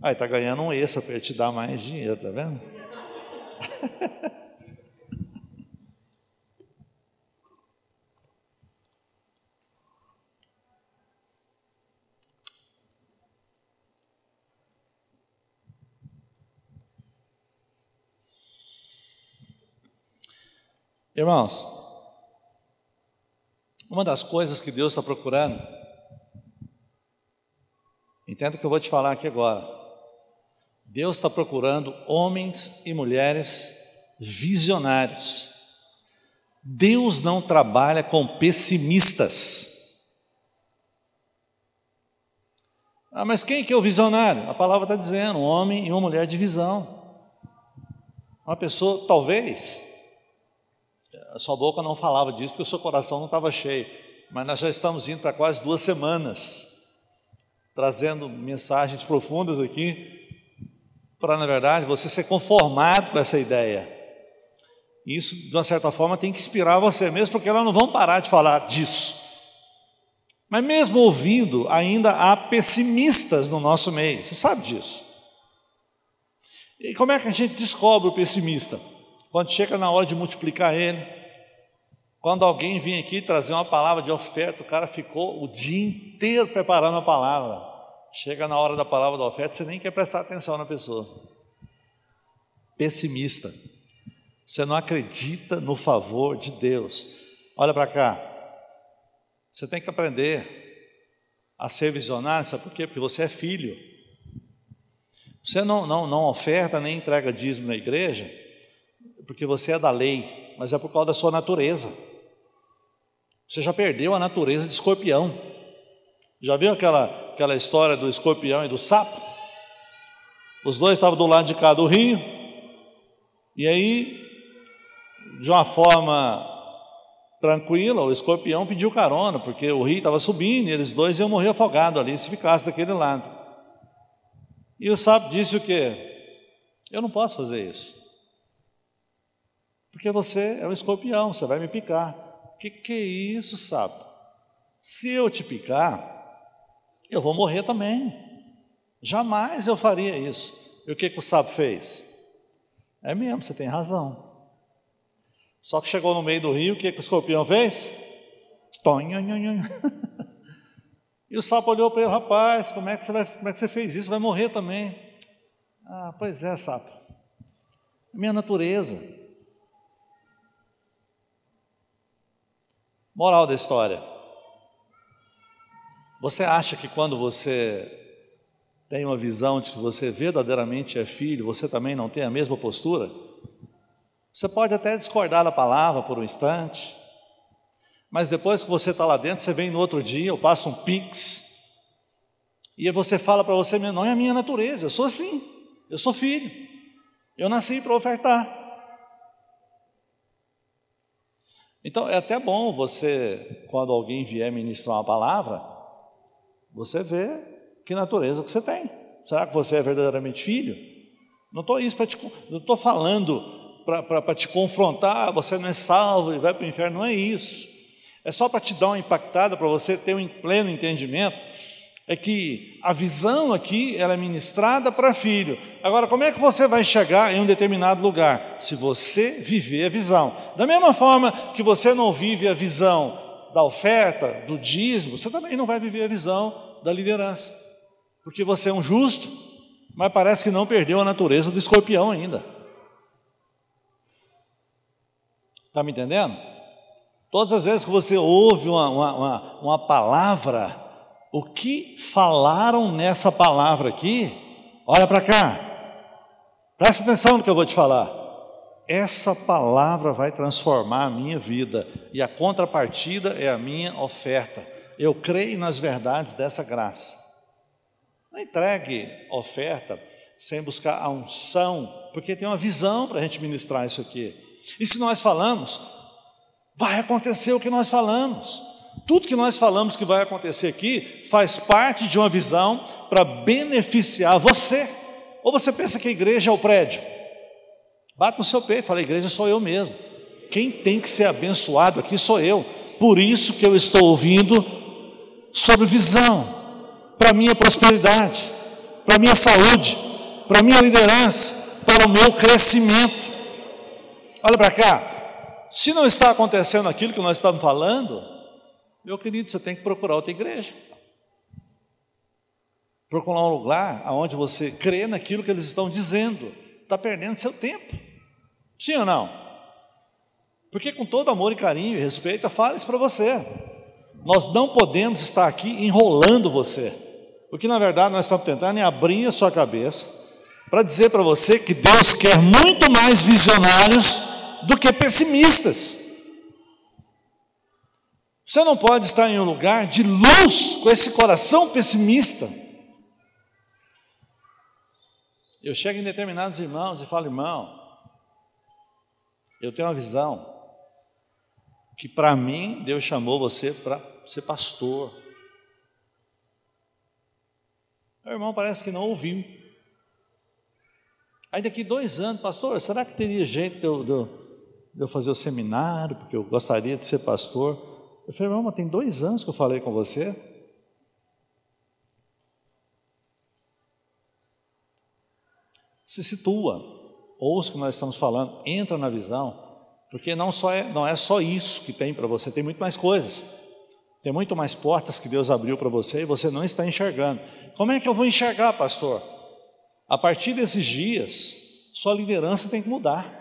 Aí está ganhando um extra para ele te dar mais dinheiro, tá vendo? *laughs* Irmãos, uma das coisas que Deus está procurando, entenda o que eu vou te falar aqui agora. Deus está procurando homens e mulheres visionários. Deus não trabalha com pessimistas. Ah, mas quem que é o visionário? A palavra está dizendo, um homem e uma mulher de visão. Uma pessoa, talvez, a sua boca não falava disso porque o seu coração não estava cheio, mas nós já estamos indo para quase duas semanas, trazendo mensagens profundas aqui, para, na verdade, você ser conformado com essa ideia. Isso, de uma certa forma, tem que inspirar você mesmo, porque elas não vão parar de falar disso. Mas mesmo ouvindo, ainda há pessimistas no nosso meio, você sabe disso. E como é que a gente descobre o pessimista? Quando chega na hora de multiplicar ele, quando alguém vem aqui trazer uma palavra de oferta, o cara ficou o dia inteiro preparando a palavra. Chega na hora da palavra da oferta, você nem quer prestar atenção na pessoa. Pessimista. Você não acredita no favor de Deus. Olha para cá. Você tem que aprender a ser visionário, sabe por quê? Porque você é filho. Você não, não, não oferta nem entrega dízimo na igreja, porque você é da lei, mas é por causa da sua natureza. Você já perdeu a natureza de escorpião. Já viu aquela, aquela história do escorpião e do sapo? Os dois estavam do lado de cá do rio, e aí, de uma forma tranquila, o escorpião pediu carona, porque o rio estava subindo e eles dois iam morrer afogados ali se ficasse daquele lado. E o sapo disse o quê? Eu não posso fazer isso. Porque você é um escorpião, você vai me picar. Que que é isso, sapo? Se eu te picar, eu vou morrer também. Jamais eu faria isso. E o que, que o sapo fez? É mesmo, você tem razão. Só que chegou no meio do rio, o que, que o escorpião fez? *laughs* E o sapo olhou para ele, rapaz, como é, que você vai, como é que você fez isso? Vai morrer também. Ah, pois é, sapo. Minha natureza. Moral da história. Você acha que quando você tem uma visão de que você verdadeiramente é filho, você também não tem a mesma postura? Você pode até discordar da palavra por um instante, mas depois que você está lá dentro, você vem no outro dia, eu passo um pix, e você fala para você mesmo, não é a minha natureza, eu sou assim, eu sou filho, eu nasci para ofertar. Então é até bom você, quando alguém vier ministrar uma palavra, você vê que natureza que você tem. Será que você é verdadeiramente filho? Não estou isso para te, não estou falando para te confrontar, você não é salvo e vai para o inferno, não é isso. É só para te dar uma impactada, para você ter um pleno entendimento, é que a visão aqui ela é ministrada para filho. Agora, como é que você vai chegar em um determinado lugar? Se você viver a visão. Da mesma forma que você não vive a visão da oferta, do dízimo, você também não vai viver a visão da liderança. Porque você é um justo, mas parece que não perdeu a natureza do escorpião ainda. Está me entendendo? Todas as vezes que você ouve uma, uma, uma, palavra, o que falaram nessa palavra aqui, olha para cá, presta atenção no que eu vou te falar. Essa palavra vai transformar a minha vida, e a contrapartida é a minha oferta. Eu creio nas verdades dessa graça. Não entregue oferta sem buscar a unção, porque tem uma visão para a gente ministrar isso aqui. E se nós falamos, vai acontecer o que nós falamos. Tudo que nós falamos que vai acontecer aqui faz parte de uma visão para beneficiar você. Ou você pensa que a igreja é o prédio? Bate no seu peito, fala: a igreja sou eu mesmo. Quem tem que ser abençoado aqui sou eu. Por isso que eu estou ouvindo sobre visão, para minha prosperidade, para minha saúde, para minha liderança, para o meu crescimento. Olha para cá. Se não está acontecendo aquilo que nós estamos falando, meu querido, você tem que procurar outra igreja. Procurar um lugar onde você crê naquilo que eles estão dizendo. Está perdendo seu tempo. Sim ou não? Porque com todo amor e carinho e respeito, eu falo isso para você. Nós não podemos estar aqui enrolando você. Porque na verdade nós estamos tentando é abrir a sua cabeça para dizer para você que Deus quer muito mais visionários do que pessimistas. Você não pode estar em um lugar de luz com esse coração pessimista. Eu chego em determinados irmãos e falo, irmão, eu tenho uma visão que para mim Deus chamou você para ser pastor. O irmão parece que não ouviu. Aí daqui dois anos, pastor, será que teria jeito de eu, de, eu, de eu fazer o seminário, porque eu gostaria de ser pastor? Eu falei, irmão, mas tem dois anos que eu falei com você. Se situa, ouça o que nós estamos falando, entra na visão, porque não, só é, não é só isso que tem para você, tem muito mais coisas. Tem muito mais portas que Deus abriu para você e você não está enxergando. Como é que eu vou enxergar, pastor? A partir desses dias, sua liderança tem que mudar.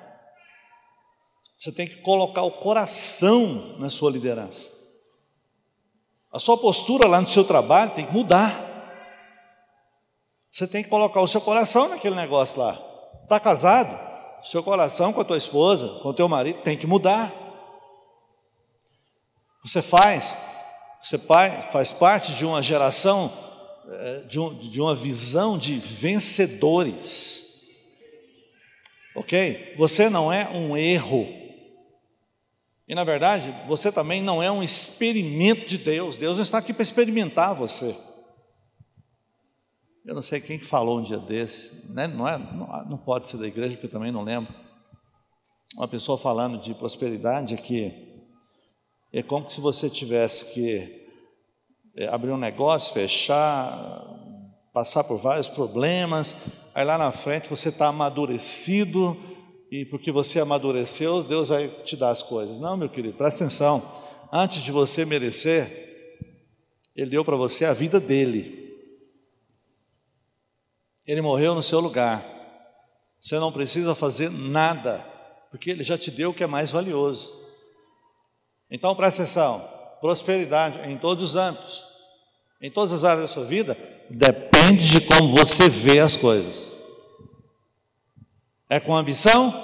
Você tem que colocar o coração na sua liderança. A sua postura lá no seu trabalho tem que mudar. Você tem que colocar o seu coração naquele negócio lá. Está casado? Seu coração com a tua esposa, com o teu marido, tem que mudar. Você faz, você faz parte de uma geração, eh, de, um, uma visão de vencedores. Ok? Você não é um erro. E na verdade, você também não é um experimento de Deus. Deus não está aqui para experimentar você. Eu não sei quem falou um dia desse, né? não, é, não, não pode ser da igreja, porque eu também não lembro. Uma pessoa falando de prosperidade aqui, é como se você tivesse que é, abrir um negócio, fechar, passar por vários problemas, aí lá na frente você está amadurecido, e porque você amadureceu, Deus vai te dar as coisas. Não, meu querido, presta atenção. Antes de você merecer, Ele deu para você a vida dele. Ele morreu no seu lugar. Você não precisa fazer nada, porque Ele já te deu o que é mais valioso. Então presta atenção: prosperidade em todos os âmbitos, em todas as áreas da sua vida, depende de como você vê as coisas. É com ambição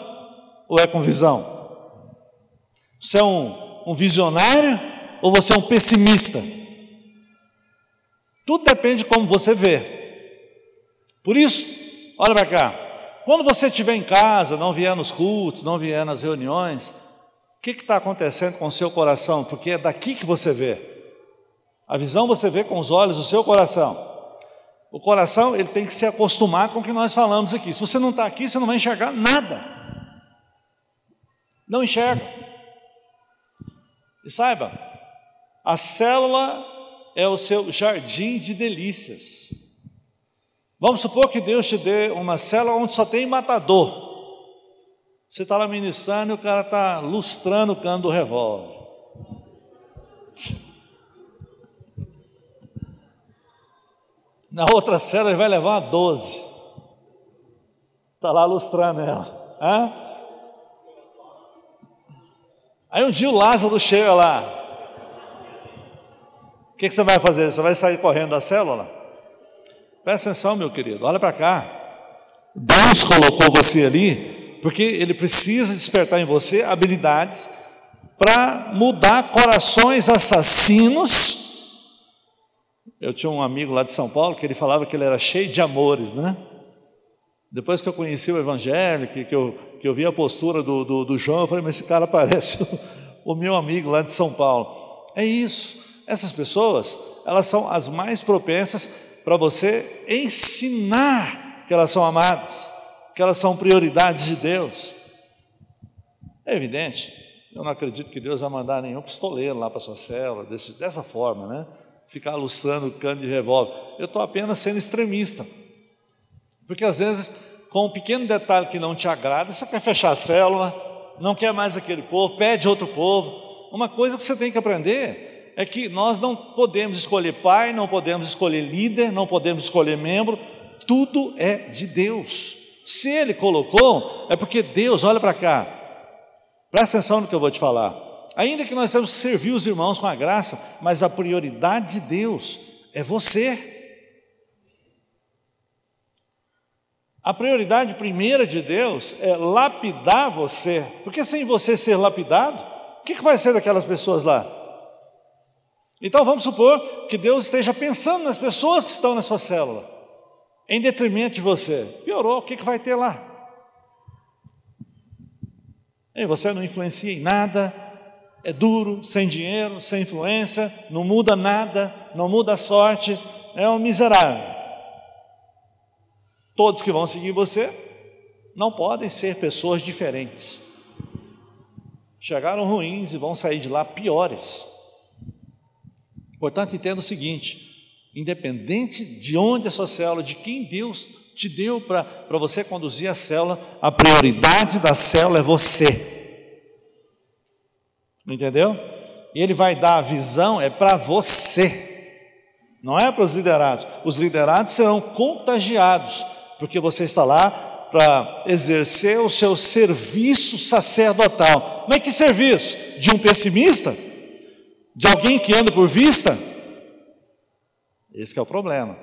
ou é com visão? Você é um, um visionário ou você é um pessimista? Tudo depende de como você vê. Por isso, olha para cá, quando você estiver em casa, não vier nos cultos, não vier nas reuniões, que está acontecendo com o seu coração? Porque é daqui que você vê. A visão você vê com os olhos do seu coração. O coração ele tem que se acostumar com o que nós falamos aqui. Se você não está aqui, você não vai enxergar nada. Não enxerga. E saiba, a célula é o seu jardim de delícias. Vamos supor que Deus te dê uma cela onde só tem matador. Você está lá ministrando e o cara está lustrando o cano do revólver. *laughs* Na outra cela ele vai levar uma 12. Está lá lustrando ela. Hã? Aí um dia o Lázaro chega lá. O que, que você vai fazer? Você vai sair correndo da célula? Presta atenção, meu querido, olha para cá. Deus colocou você ali porque Ele precisa despertar em você habilidades para mudar corações assassinos. Eu tinha um amigo lá de São Paulo que ele falava que ele era cheio de amores, né? Depois que eu conheci o Evangelho, que, que, eu, que eu vi a postura do, do, do João, eu falei, mas esse cara *laughs* parece o, o meu amigo lá de São Paulo. É isso. Essas pessoas, elas são as mais propensas para você ensinar que elas são amadas, que elas são prioridades de Deus. É evidente, eu não acredito que Deus vai mandar nenhum pistoleiro lá para sua célula, desse, dessa forma, né? Ficar lustrando o cano de revólver. Eu estou apenas sendo extremista. Porque às vezes, com um pequeno detalhe que não te agrada, você quer fechar a célula, não quer mais aquele povo, pede outro povo. Uma coisa que você tem que aprender é que nós não podemos escolher pai, não podemos escolher líder, não podemos escolher membro, tudo é de Deus. Se Ele colocou, é porque Deus, olha para cá, presta atenção no que eu vou te falar. Ainda que nós temos que servir os irmãos com a graça, mas a prioridade de Deus é você. A prioridade primeira de Deus é lapidar você, porque sem você ser lapidado, o que vai ser daquelas pessoas lá? Então vamos supor que Deus esteja pensando nas pessoas que estão na sua célula, em detrimento de você. Piorou, o que vai ter lá? E você não influencia em nada, é duro, sem dinheiro, sem influência, não muda nada, não muda a sorte, é um miserável. Todos que vão seguir você não podem ser pessoas diferentes. Chegaram ruins e vão sair de lá piores. Portanto, entenda o seguinte: independente de onde a sua célula, de quem Deus te deu para você conduzir a célula, a prioridade da célula é você. Entendeu? E ele vai dar a visão, é para você, não é para os liderados. Os liderados serão contagiados, porque você está lá para exercer o seu serviço sacerdotal. Mas que serviço? De um pessimista? De alguém que anda por vista? Esse é o problema.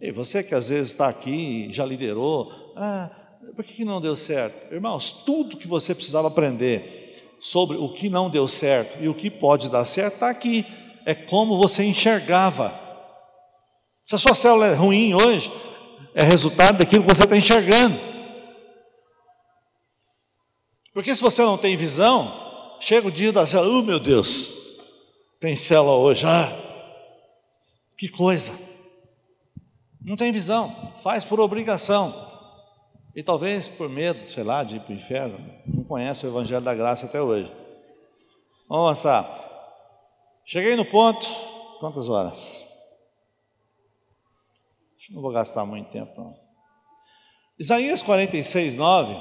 E você que às vezes está aqui e já liderou, ah, por que não deu certo? Irmãos, tudo que você precisava aprender sobre o que não deu certo e o que pode dar certo está aqui. É como você enxergava. Se a sua célula é ruim hoje, é resultado daquilo que você está enxergando. Porque se você não tem visão, chega o dia da célula, oh meu Deus, tem célula hoje, ah, que coisa. Não tem visão, faz por obrigação. E talvez por medo, sei lá, de ir para o inferno, não conhece o Evangelho da Graça até hoje. Vamos avançar. Cheguei no ponto, quantas horas? Não vou gastar muito tempo, não. Isaías 46, 9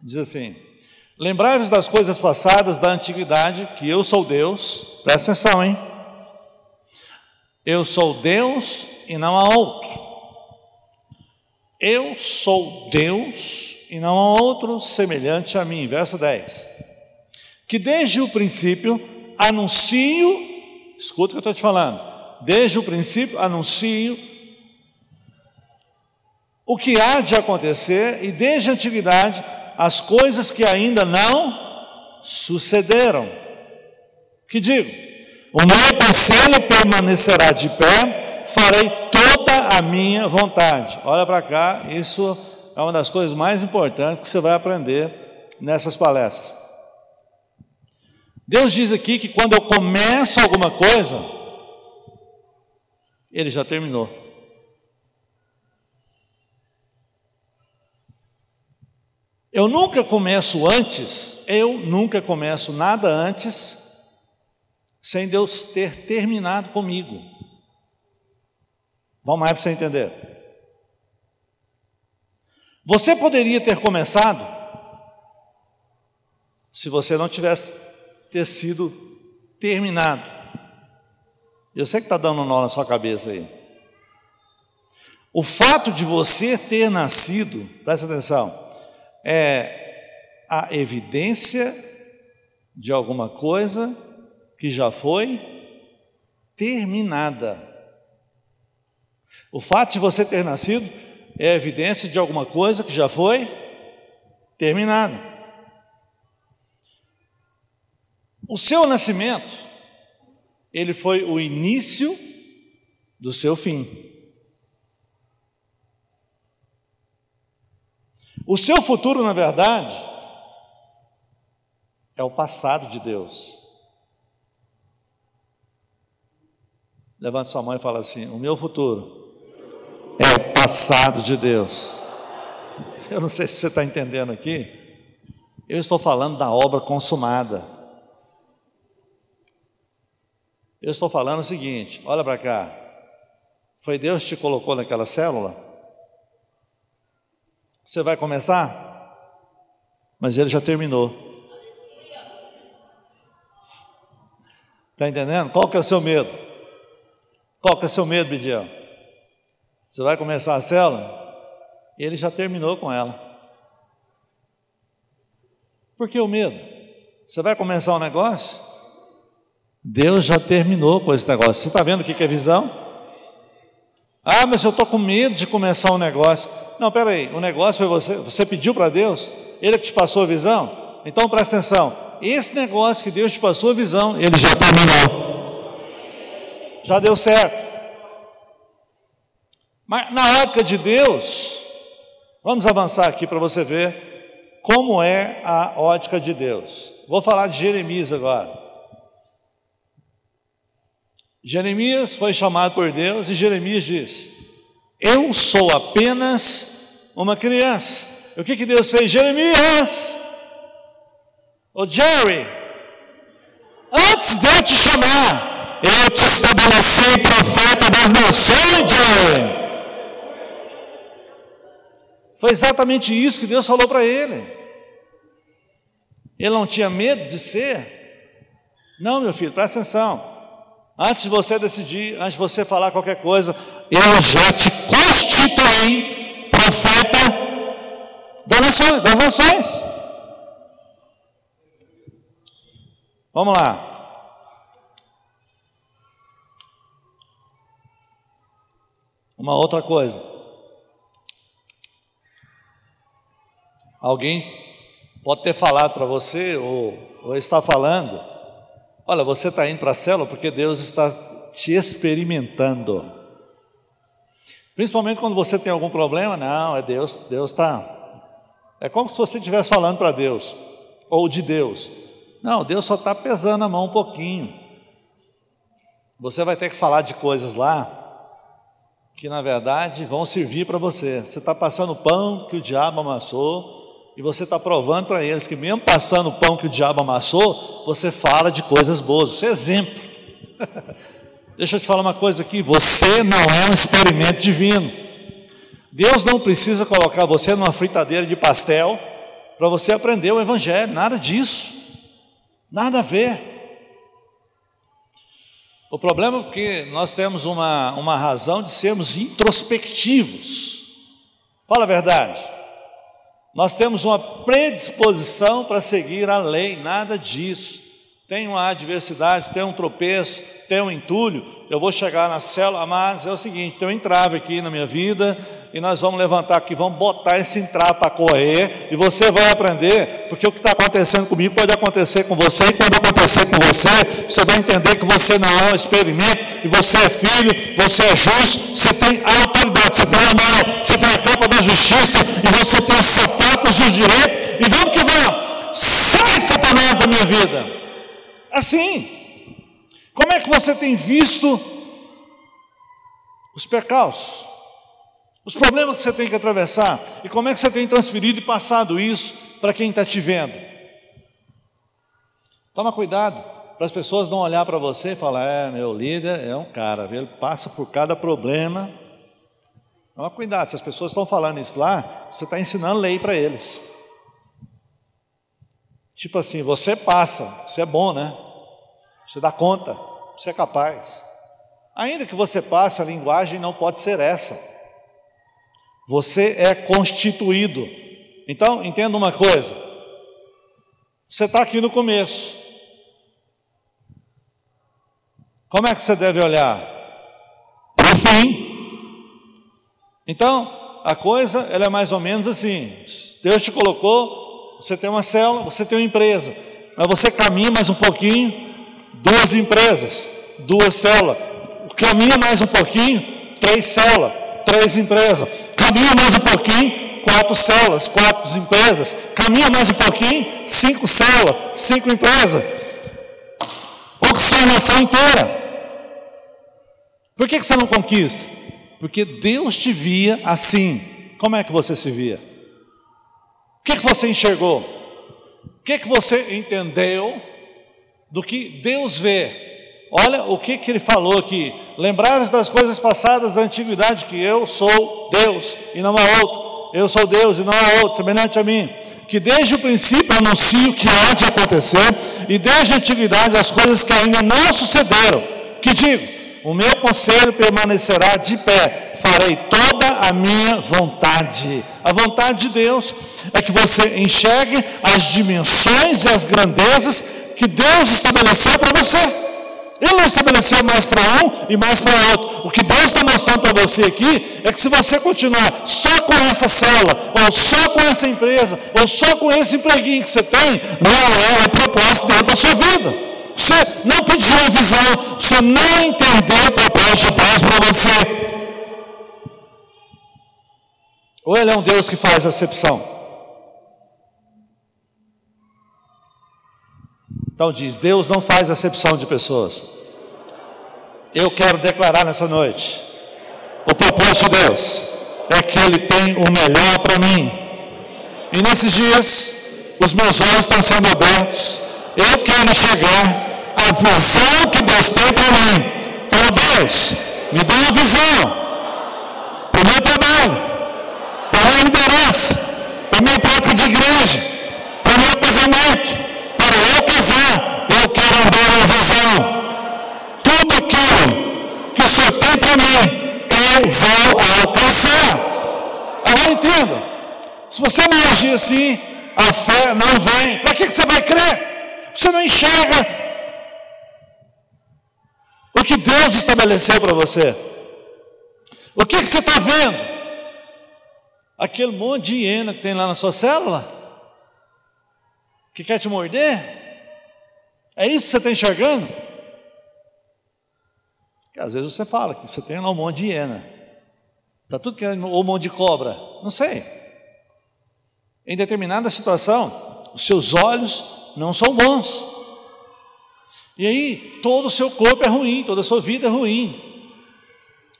diz assim: Lembrai-vos das coisas passadas da antiguidade, que eu sou Deus, presta atenção, hein? Eu sou Deus e não há outro. Eu sou Deus e não há outro semelhante a mim. Verso 10. Que desde o princípio anuncio, escuta o que eu estou te falando, desde o princípio anuncio o que há de acontecer e desde a antiguidade as coisas que ainda não sucederam. Que digo? O meu conselho permanecerá de pé, farei toda a minha vontade. Olha para cá, isso é uma das coisas mais importantes que você vai aprender nessas palestras. Deus diz aqui que quando eu começo alguma coisa, ele já terminou. Eu nunca começo antes, eu nunca começo nada antes sem Deus ter terminado comigo. Vamos mais para você entender. Você poderia ter começado se você não tivesse ter sido terminado. Eu sei que está dando um nó na sua cabeça aí. O fato de você ter nascido, presta atenção, é a evidência de alguma coisa que já foi terminada. O fato de você ter nascido é evidência de alguma coisa que já foi terminada. O seu nascimento, ele foi o início do seu fim. O seu futuro, na verdade, é o passado de Deus. Levante sua mão e fala assim: O meu futuro é o passado de Deus. Eu não sei se você está entendendo aqui. Eu estou falando da obra consumada. Eu estou falando o seguinte: olha para cá. Foi Deus que te colocou naquela célula? Você vai começar? Mas ele já terminou. Está entendendo? Qual que é o seu medo? Que é seu medo, Bidiel? Você vai começar a célula e ele já terminou com ela. Por que o medo? Você vai começar um negócio? Deus já terminou com esse negócio. Você está vendo o que é visão? Ah, mas eu estou com medo de começar um negócio. Não, peraí, o negócio foi você, você pediu para Deus? Ele que te passou a visão? Então presta atenção, esse negócio que Deus te passou a visão, ele já terminou. Já deu certo. Mas na ótica de Deus, vamos avançar aqui para você ver como é a ótica de Deus. Vou falar de Jeremias agora. Jeremias foi chamado por Deus e Jeremias diz: Eu sou apenas uma criança. E o que, que Deus fez? Jeremias, ô Jerry, antes de eu te chamar, eu estabeleci profeta das nações. Foi exatamente isso que Deus falou para ele. Ele não tinha medo de ser? Não, meu filho, presta atenção. Antes de você decidir, antes de você falar qualquer coisa, eu já te constituí profeta das nações. Das nações. Vamos lá. Uma outra coisa. Alguém pode ter falado para você, ou, ou está falando, olha, você está indo para a célula porque Deus está te experimentando. Principalmente quando você tem algum problema, não, é Deus, Deus está. É como se você estivesse falando para Deus, ou de Deus. Não, Deus só está pesando a mão um pouquinho. Você vai ter que falar de coisas lá que na verdade vão servir para você. Você está passando pão que o diabo amassou, e você está provando para eles que, mesmo passando o pão que o diabo amassou, você fala de coisas boas. Isso é exemplo. *laughs* Deixa eu te falar uma coisa aqui: você não é um experimento divino. Deus não precisa colocar você numa fritadeira de pastel para você aprender o Evangelho, nada disso, nada a ver. O problema é que nós temos uma, uma razão de sermos introspectivos. Fala a verdade. Nós temos uma predisposição para seguir a lei, nada disso. Tem uma adversidade, tem um tropeço, tem um entulho, eu vou chegar na célula, mas é o seguinte, tem um entrave aqui na minha vida, e nós vamos levantar aqui, vamos botar esse entrave para correr, e você vai aprender, porque o que está acontecendo comigo pode acontecer com você, e quando acontecer com você, você vai entender que você não é um experimento, e você é filho, você é justo, você tem autoridade, você tem a mão, você tem a capa da justiça, e você tem os sapatos do direito, e vamos que vamos, sai Satanás da minha vida. Assim, como é que você tem visto os percalços, os problemas que você tem que atravessar, e como é que você tem transferido e passado isso para quem está te vendo? Toma cuidado para as pessoas não olhar para você e falar: é, meu líder é um cara, ele passa por cada problema. Toma cuidado, se as pessoas estão falando isso lá, você está ensinando lei para eles. Tipo assim, você passa, você é bom, né? Você dá conta, você é capaz. Ainda que você passe, a linguagem não pode ser essa. Você é constituído. Então, entenda uma coisa. Você está aqui no começo. Como é que você deve olhar? Para o fim. Então, a coisa ela é mais ou menos assim. Deus te colocou, você tem uma célula, você tem uma empresa. Mas você caminha mais um pouquinho, duas empresas, duas células. Caminha mais um pouquinho, três células, três empresas. Caminha mais um pouquinho, quatro células, quatro empresas. Caminha mais um pouquinho, cinco células, cinco empresas. Conquistar a nação inteira. Por que, que você não conquista? Porque Deus te via assim. Como é que você se via? O que, que você enxergou? O que, que você entendeu do que Deus vê. Olha o que, que ele falou aqui: lembrai-vos das coisas passadas da antiguidade, que eu sou Deus e não há outro, eu sou Deus e não há outro, semelhante a mim. Que desde o princípio anuncio o que há de acontecer, e desde a antiguidade as coisas que ainda não sucederam. Que digo: o meu conselho permanecerá de pé, farei toda a minha vontade. A vontade de Deus é que você enxergue as dimensões e as grandezas que Deus estabeleceu para você. Ele não estabeleceu mais para um e mais para outro. O que Deus está mostrando para você aqui é que se você continuar só com essa célula, ou só com essa empresa, ou só com esse empreguinho que você tem, não é o propósito dele para a sua vida. Você não pediu uma visão, você não entendeu o propósito de Deus para você. Ou ele é um Deus que faz acepção? Então diz: Deus não faz acepção de pessoas. Eu quero declarar nessa noite: o propósito de Deus é que Ele tem o melhor para mim. E nesses dias, os meus olhos estão sendo abertos. Eu quero enxergar a visão que Deus tem para mim. Fala, Deus, me dá uma visão para o meu trabalho, para a minha liderança, para a minha prática de igreja, para o meu casamento andar na visão. Tudo aquilo que o Senhor tem para mim, eu vou alcançar. Agora entenda: se você não agir assim, a fé não vem. Para que você vai crer? Você não enxerga o que Deus estabeleceu para você. O que, que você está vendo? Aquele monte de hiena que tem lá na sua célula? que quer te morder? É isso que você está enxergando? Porque às vezes você fala que você tem lá um monte de hiena. Está tudo querendo, ou um monte de cobra. Não sei. Em determinada situação, os seus olhos não são bons. E aí, todo o seu corpo é ruim, toda a sua vida é ruim.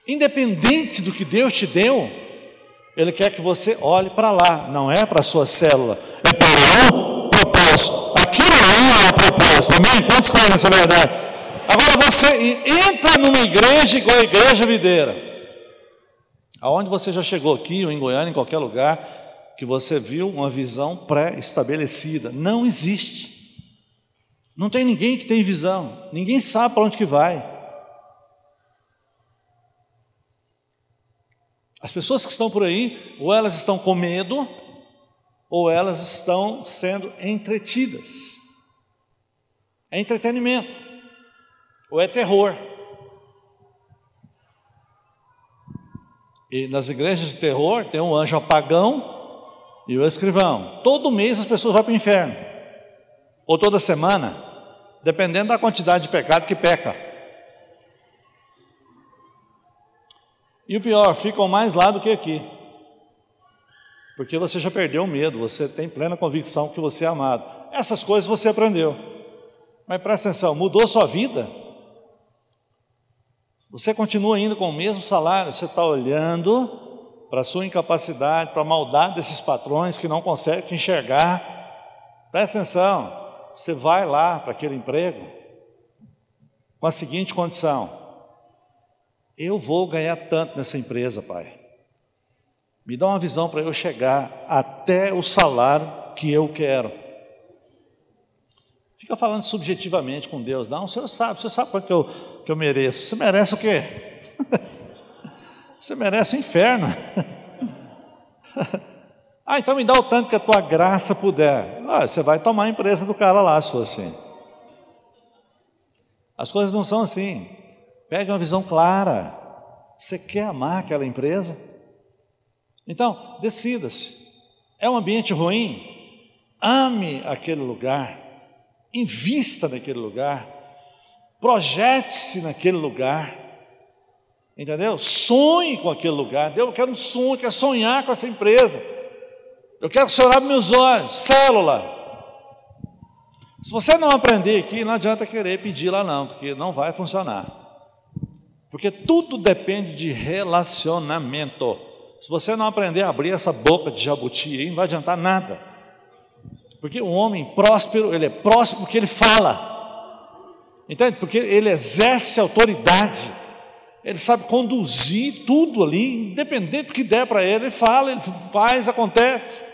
Independente do que Deus te deu, Ele quer que você olhe para lá, não é para a sua célula, é para o propósito. O propósito. Amém? Quantos creem nessa verdade? Agora você entra numa igreja igual a igreja videira. Aonde você já chegou aqui, ou em Goiânia, em qualquer lugar, que você viu uma visão pré-estabelecida. Não existe. Não tem ninguém que tem visão. Ninguém sabe para onde que vai. As pessoas que estão por aí, ou elas estão com medo, ou elas estão sendo entretidas. É entretenimento, ou é terror. E nas igrejas de terror tem um anjo apagão e o escrivão. Todo mês as pessoas vão para o inferno, ou toda semana, dependendo da quantidade de pecado que peca. E o pior, ficam mais lá do que aqui. Porque você já perdeu o medo, você tem plena convicção que você é amado. Essas coisas você aprendeu. Mas presta atenção, mudou sua vida? Você continua indo com o mesmo salário, você está olhando para a sua incapacidade, para a maldade desses patrões que não conseguem te enxergar. Presta atenção, você vai lá para aquele emprego com a seguinte condição: eu vou ganhar tanto nessa empresa, pai. Me dá uma visão para eu chegar até o salário que eu quero. Fica falando subjetivamente com Deus. Não, o senhor sabe, o senhor sabe quanto que eu, que eu mereço. Você merece o quê? *laughs* Você merece o inferno. *laughs* ah, então me dá o tanto que a tua graça puder. Ah, você vai tomar a empresa do cara lá, se for assim. As coisas não são assim. Pede uma visão clara. Você quer amar aquela empresa? Então, decida-se. É um ambiente ruim? Ame aquele lugar, invista naquele lugar, projete-se naquele lugar, entendeu? Sonhe com aquele lugar. Deus, eu quero um sonho, eu quero sonhar com essa empresa. Eu quero que o Senhor abra meus olhos, célula. Se você não aprender aqui, não adianta querer pedir lá não, porque não vai funcionar. Porque tudo depende de relacionamento. Se você não aprender a abrir essa boca de jabuti aí, não vai adiantar nada. Porque o homem próspero, ele é próspero porque ele fala. Entende? Porque ele exerce autoridade. Ele sabe conduzir tudo ali, independente do que der para ele, ele fala, ele faz, acontece.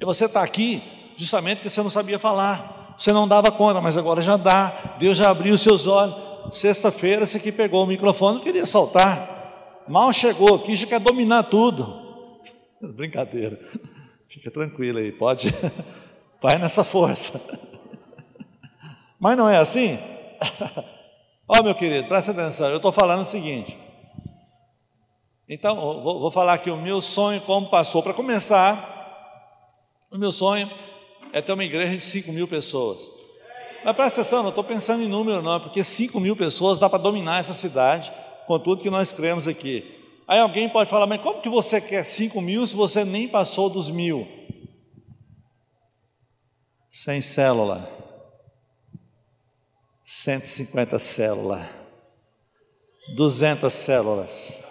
E você está aqui justamente porque você não sabia falar, você não dava conta, mas agora já dá. Deus já abriu os seus olhos. Sexta-feira, esse aqui pegou o microfone, não queria soltar. Mal chegou aqui, já quer dominar tudo. *laughs* Brincadeira. Fica tranquilo aí, pode. *laughs* Vai nessa força. *laughs* Mas não é assim? *laughs* Ó, oh, meu querido, presta atenção, eu estou falando o seguinte. Então, vou, vou falar aqui o meu sonho como pastor. Para começar, o meu sonho é ter uma igreja de 5 mil pessoas. Mas presta atenção, não estou pensando em número não, porque 5 mil pessoas dá para dominar essa cidade com tudo que nós cremos aqui. Aí alguém pode falar, mas como que você quer 5 mil se você nem passou dos mil? Sem célula. 150 células. 200 células.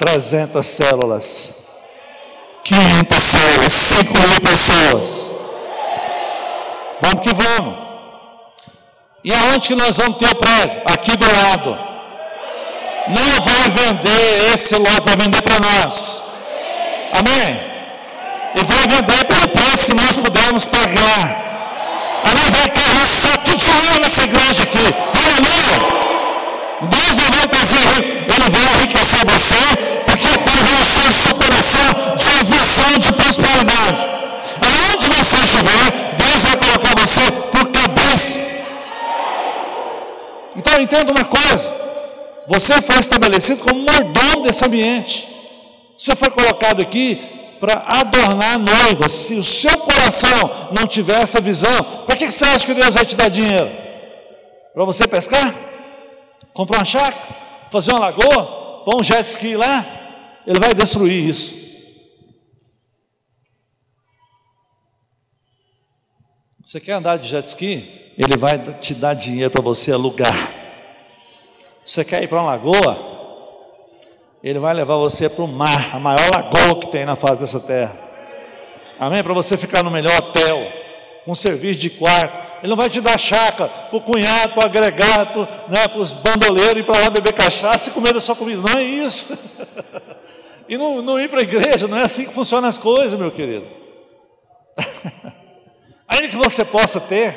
300 células. 500 células. 5 mil pessoas. Vamos que vamos. E aonde que nós vamos ter o prédio? Aqui do lado não vai vender esse lote, vai vender para nós. Amém? E vai vender pelo preço que nós pudermos pagar. Amém? Vai carroçar tudo de ouro nessa igreja aqui. Aleluia! Deus não vai trazer rico, Ele vai enriquecer você, porque vai encher o seu coração de visão de prosperidade. Aonde você estiver, Deus vai colocar você por cabeça. Então entenda uma coisa. Você foi estabelecido como mordomo desse ambiente. Você foi colocado aqui para adornar a noiva. Se o seu coração não tiver essa visão, para que você acha que Deus vai te dar dinheiro? Para você pescar? Comprar uma chácara? Fazer uma lagoa? Pôr um jet ski lá? Ele vai destruir isso. Você quer andar de jet ski? Ele vai te dar dinheiro para você alugar. Você quer ir para uma lagoa? Ele vai levar você para o mar, a maior lagoa que tem na face dessa terra. Amém? Para você ficar no melhor hotel, com serviço de quarto. Ele não vai te dar chácara para o cunhado, para o agregado, né, para os bandoleiros ir para lá beber cachaça e comer a sua comida. Não é isso. *laughs* e não, não ir para a igreja, não é assim que funcionam as coisas, meu querido. *laughs* Ainda que você possa ter,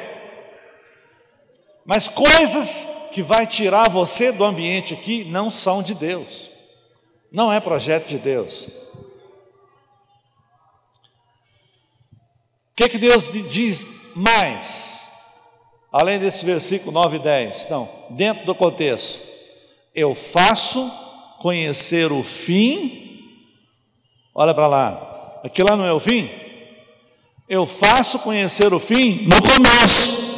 mas coisas que vai tirar você do ambiente aqui não são de Deus. Não é projeto de Deus. O que, que Deus diz mais? Além desse versículo 9 e 10. Não, dentro do contexto. Eu faço conhecer o fim. Olha para lá. Aqui lá não é o fim? Eu faço conhecer o fim no começo.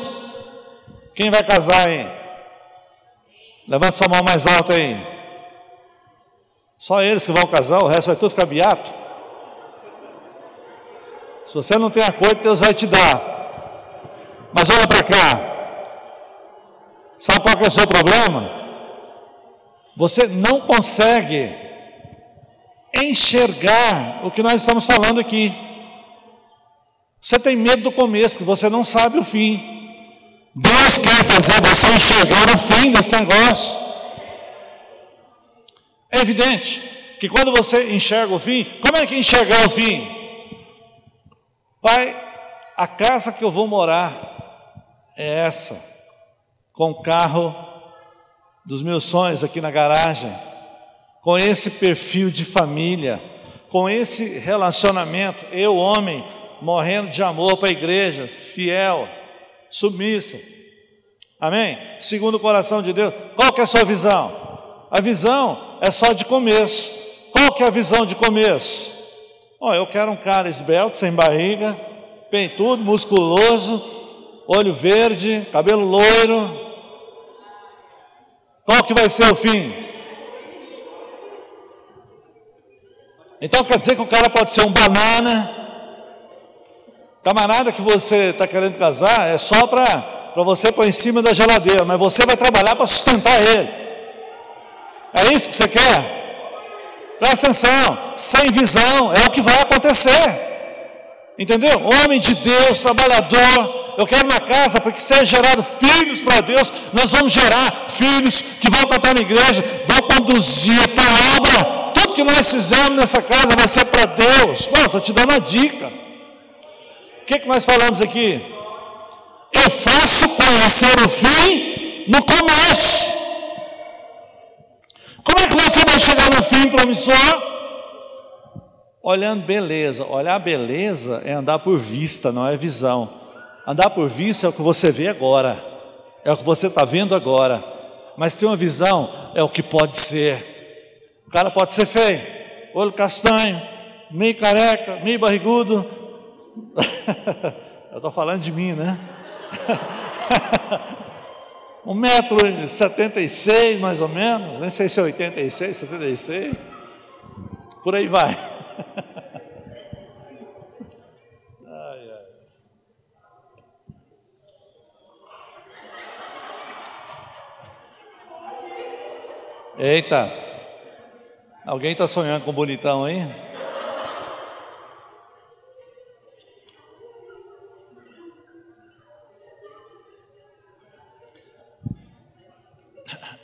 Quem vai casar aí? Levanta sua mão mais alta aí. Só eles que vão casar, o resto vai tudo ficar beato. Se você não tem a coisa, Deus vai te dar. Mas olha para cá. Sabe qual é o seu problema? Você não consegue enxergar o que nós estamos falando aqui. Você tem medo do começo, porque você não sabe o fim. Deus quer fazer você enxergar o fim desse negócio. É evidente que quando você enxerga o fim, como é que enxergar o fim? Pai, a casa que eu vou morar é essa, com o carro dos meus sonhos aqui na garagem, com esse perfil de família, com esse relacionamento, eu, homem, morrendo de amor para a igreja, fiel submissa. Amém? Segundo o coração de Deus. Qual que é a sua visão? A visão é só de começo. Qual que é a visão de começo? Oh, eu quero um cara esbelto, sem barriga, peitudo, musculoso, olho verde, cabelo loiro. Qual que vai ser o fim? Então quer dizer que o cara pode ser um banana, Camarada que você está querendo casar é só para você pôr em cima da geladeira, mas você vai trabalhar para sustentar ele. É isso que você quer? Presta atenção, sem visão é o que vai acontecer. Entendeu? Homem de Deus, trabalhador, eu quero uma casa para que seja gerado filhos para Deus. Nós vamos gerar filhos que vão cantar na igreja, vão conduzir para a obra. Tudo que nós fizermos nessa casa vai ser para Deus. Não, estou te dando uma dica. O que, que nós falamos aqui? Eu faço conhecer o fim no começo. Como é que você vai chegar no fim promissor? Olhando beleza. Olhar beleza é andar por vista, não é visão. Andar por vista é o que você vê agora. é o que você está vendo agora. Mas ter uma visão é o que pode ser. O cara pode ser feio, olho castanho, meio careca, meio barrigudo. Eu estou falando de mim, né? *laughs* um metro e setenta e seis, mais ou menos, nem sei se é 86, 76, por aí vai. *laughs* ai, ai. Eita, alguém está sonhando com bonitão aí?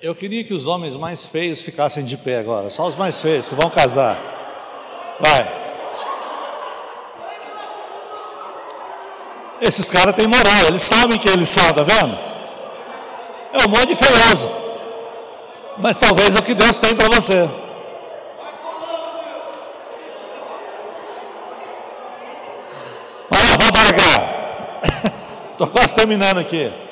Eu queria que os homens mais feios ficassem de pé agora, só os mais feios que vão casar. Vai. Esses caras têm moral, eles sabem que eles são, tá vendo? É um monte de feioso. Mas talvez é o que Deus tem para você. Vai para cá. Estou quase terminando aqui.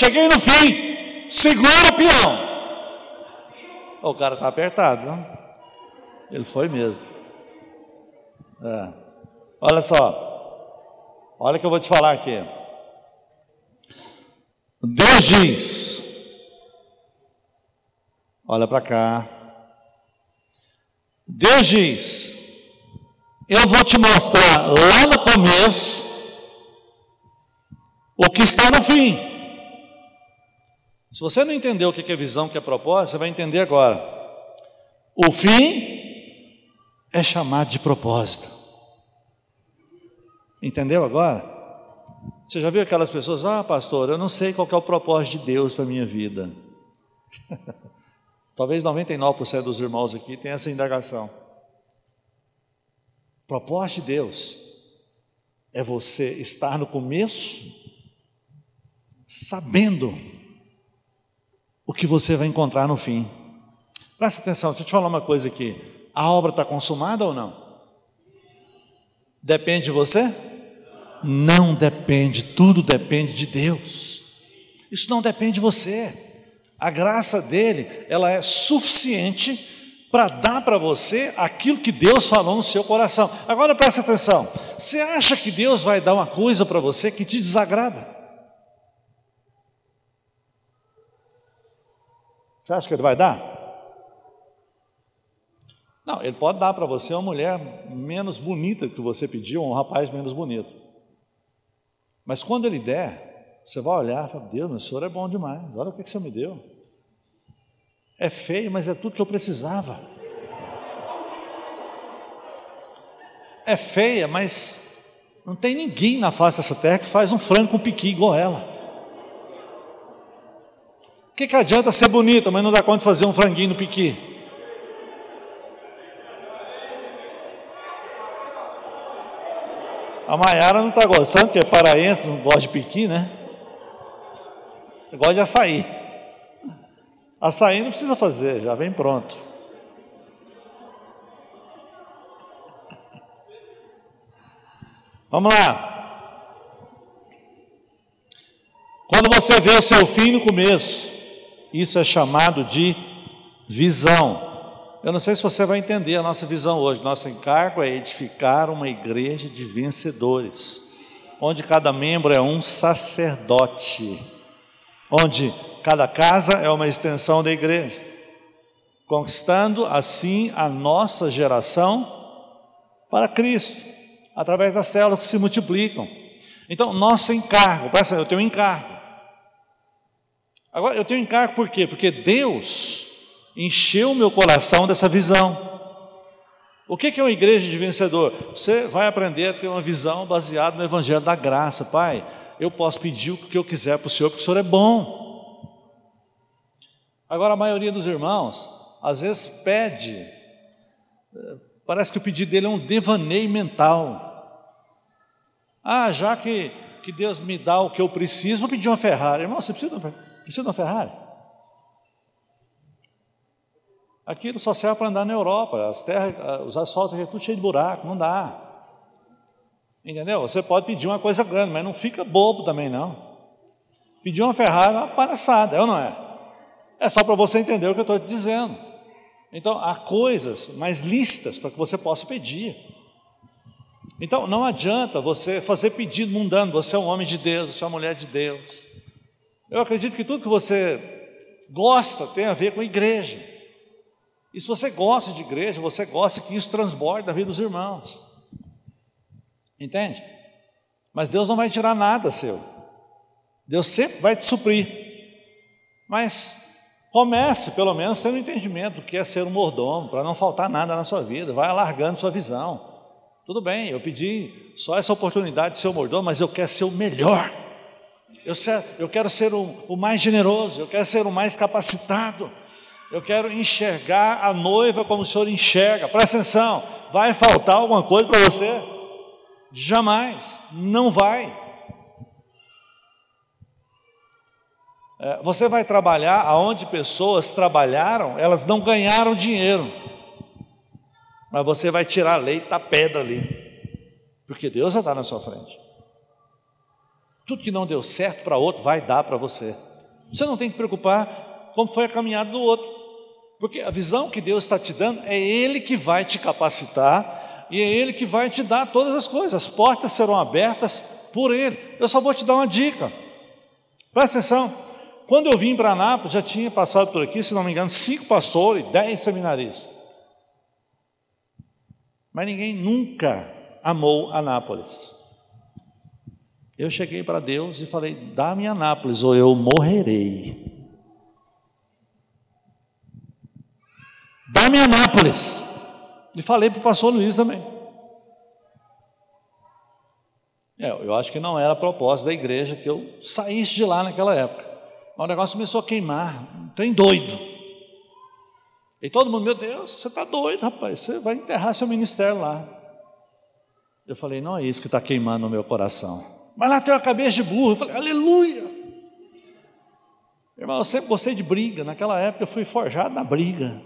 Cheguei no fim, segura peão. O cara está apertado, não? Ele foi mesmo. É. Olha só, olha o que eu vou te falar aqui. Deus diz, olha para cá. Deus diz, eu vou te mostrar lá no começo o que está no fim. Se você não entendeu o que é visão, o que é propósito, você vai entender agora. O fim é chamado de propósito. Entendeu agora? Você já viu aquelas pessoas, ah, pastor, eu não sei qual é o propósito de Deus para a minha vida. *laughs* Talvez 99% dos irmãos aqui tenham essa indagação. Propósito de Deus é você estar no começo, sabendo o que você vai encontrar no fim. Presta atenção, deixa eu te falar uma coisa aqui. A obra está consumada ou não? Depende de você? Não depende, tudo depende de Deus. Isso não depende de você. A graça dele, ela é suficiente para dar para você aquilo que Deus falou no seu coração. Agora presta atenção. Você acha que Deus vai dar uma coisa para você que te desagrada? Você acha que ele vai dar? Não, ele pode dar para você uma mulher menos bonita que você pediu, ou um rapaz menos bonito. Mas quando ele der, você vai olhar e falar: Deus, meu senhor é bom demais, olha o que, que me deu. É feio, mas é tudo que eu precisava. É feia, mas não tem ninguém na face dessa terra que faz um frango com piqui igual ela que, que adianta ser bonita, mas não dá conta de fazer um franguinho no piqui? A Maiara não está gostando, porque é paraense, não gosta de piqui, né? Gosta de açaí. Açaí não precisa fazer, já vem pronto. Vamos lá. Quando você vê o seu fim no começo, isso é chamado de visão. Eu não sei se você vai entender a nossa visão hoje. Nosso encargo é edificar uma igreja de vencedores, onde cada membro é um sacerdote, onde cada casa é uma extensão da igreja, conquistando assim a nossa geração para Cristo, através das células que se multiplicam. Então, nosso encargo, presta, eu tenho um encargo. Agora, eu tenho encargo por quê? Porque Deus encheu meu coração dessa visão. O que é uma igreja de vencedor? Você vai aprender a ter uma visão baseada no Evangelho da Graça. Pai, eu posso pedir o que eu quiser para o Senhor, porque o Senhor é bom. Agora, a maioria dos irmãos, às vezes pede, parece que o pedido dele é um devaneio mental. Ah, já que, que Deus me dá o que eu preciso, vou pedir uma Ferrari. Irmão, você precisa de uma Ferrari? Precisa de uma Ferrari? Aquilo só serve para andar na Europa. As terras, os asfaltos aqui é tudo cheio de buraco, não dá. Entendeu? Você pode pedir uma coisa grande, mas não fica bobo também, não. Pedir uma Ferrari é uma palhaçada, é ou não é? É só para você entender o que eu estou te dizendo. Então, há coisas mais listas para que você possa pedir. Então, não adianta você fazer pedido mundano, você é um homem de Deus, você é uma mulher de Deus. Eu acredito que tudo que você gosta tem a ver com a igreja. E se você gosta de igreja, você gosta que isso transborde na vida dos irmãos. Entende? Mas Deus não vai tirar nada seu. Deus sempre vai te suprir. Mas comece, pelo menos, tendo entendimento do que é ser um mordomo, para não faltar nada na sua vida. Vai alargando sua visão. Tudo bem, eu pedi só essa oportunidade de ser o mordomo, mas eu quero ser o melhor. Eu, ser, eu quero ser o, o mais generoso, eu quero ser o mais capacitado. Eu quero enxergar a noiva como o Senhor enxerga. Presta atenção, vai faltar alguma coisa para você? Jamais, não vai. É, você vai trabalhar aonde pessoas trabalharam, elas não ganharam dinheiro, mas você vai tirar leite da pedra ali, porque Deus já está na sua frente. Tudo que não deu certo para outro vai dar para você. Você não tem que preocupar como foi a caminhada do outro, porque a visão que Deus está te dando é Ele que vai te capacitar e é Ele que vai te dar todas as coisas. As portas serão abertas por Ele. Eu só vou te dar uma dica. Presta atenção. Quando eu vim para Anápolis, já tinha passado por aqui, se não me engano, cinco pastores, dez seminaristas. Mas ninguém nunca amou Anápolis. Eu cheguei para Deus e falei: dá-me Anápolis ou eu morrerei. Dá-me Anápolis. E falei para o pastor Luiz também. É, eu acho que não era a propósito da igreja que eu saísse de lá naquela época. Mas o negócio começou a queimar, um trem doido. E todo mundo, meu Deus, você está doido, rapaz, você vai enterrar seu ministério lá. Eu falei, não é isso que está queimando no meu coração. Mas lá tem uma cabeça de burro. Eu falei, aleluia. Irmão, eu sempre gostei de briga. Naquela época eu fui forjado na briga.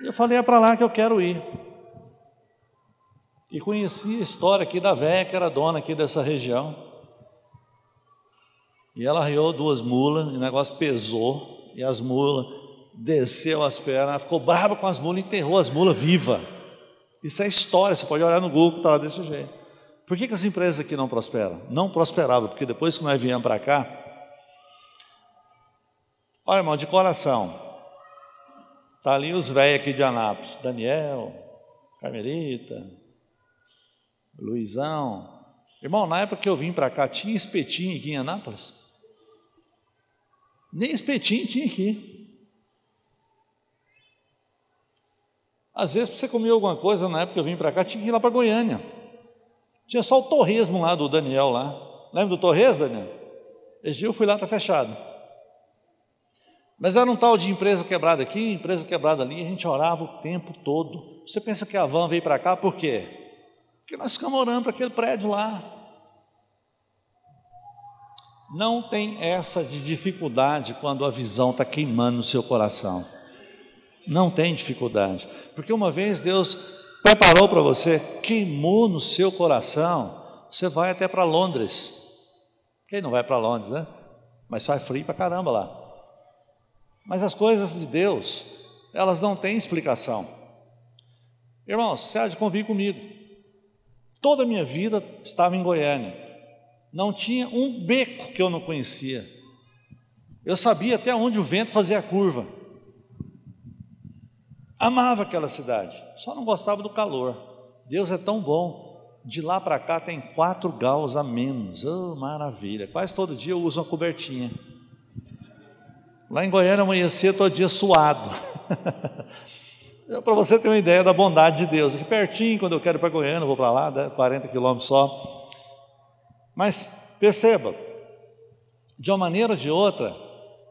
E eu falei, é para lá que eu quero ir. E conheci a história aqui da velha que era dona aqui dessa região. E ela arriou duas mulas, e o negócio pesou, e as mulas desceu as pernas, ficou brava com as mulas, enterrou as mulas viva. Isso é história, você pode olhar no Google, está lá desse jeito. Por que, que as empresas aqui não prosperam? Não prosperavam, porque depois que nós viemos para cá, olha irmão, de coração, tá ali os velhos aqui de Anápolis, Daniel, Carmelita, Luizão. Irmão, na época que eu vim para cá, tinha espetinho aqui em Anápolis? Nem espetinho tinha aqui. Às vezes, para você comer alguma coisa, na época que eu vim para cá, tinha que ir lá para Goiânia. Tinha só o torresmo lá do Daniel lá. Lembra do torresmo, Daniel? Esse dia eu fui lá, está fechado. Mas era um tal de empresa quebrada aqui, empresa quebrada ali, a gente orava o tempo todo. Você pensa que a van veio para cá por quê? Porque nós ficamos orando para aquele prédio lá. Não tem essa de dificuldade quando a visão está queimando no seu coração. Não tem dificuldade. Porque uma vez Deus preparou para você, queimou no seu coração, você vai até para Londres. Quem não vai para Londres, né? Mas sai frio para caramba lá. Mas as coisas de Deus, elas não têm explicação. Irmãos, você há de convir comigo. Toda a minha vida estava em Goiânia. Não tinha um beco que eu não conhecia. Eu sabia até onde o vento fazia a curva. Amava aquela cidade, só não gostava do calor. Deus é tão bom. De lá para cá tem quatro graus a menos. Oh, maravilha. Quase todo dia eu uso uma cobertinha. Lá em Goiânia amanhecia todo dia suado. *laughs* para você ter uma ideia da bondade de Deus. Aqui pertinho, quando eu quero ir para Goiânia, eu vou para lá, 40 quilômetros só. Mas perceba, de uma maneira ou de outra,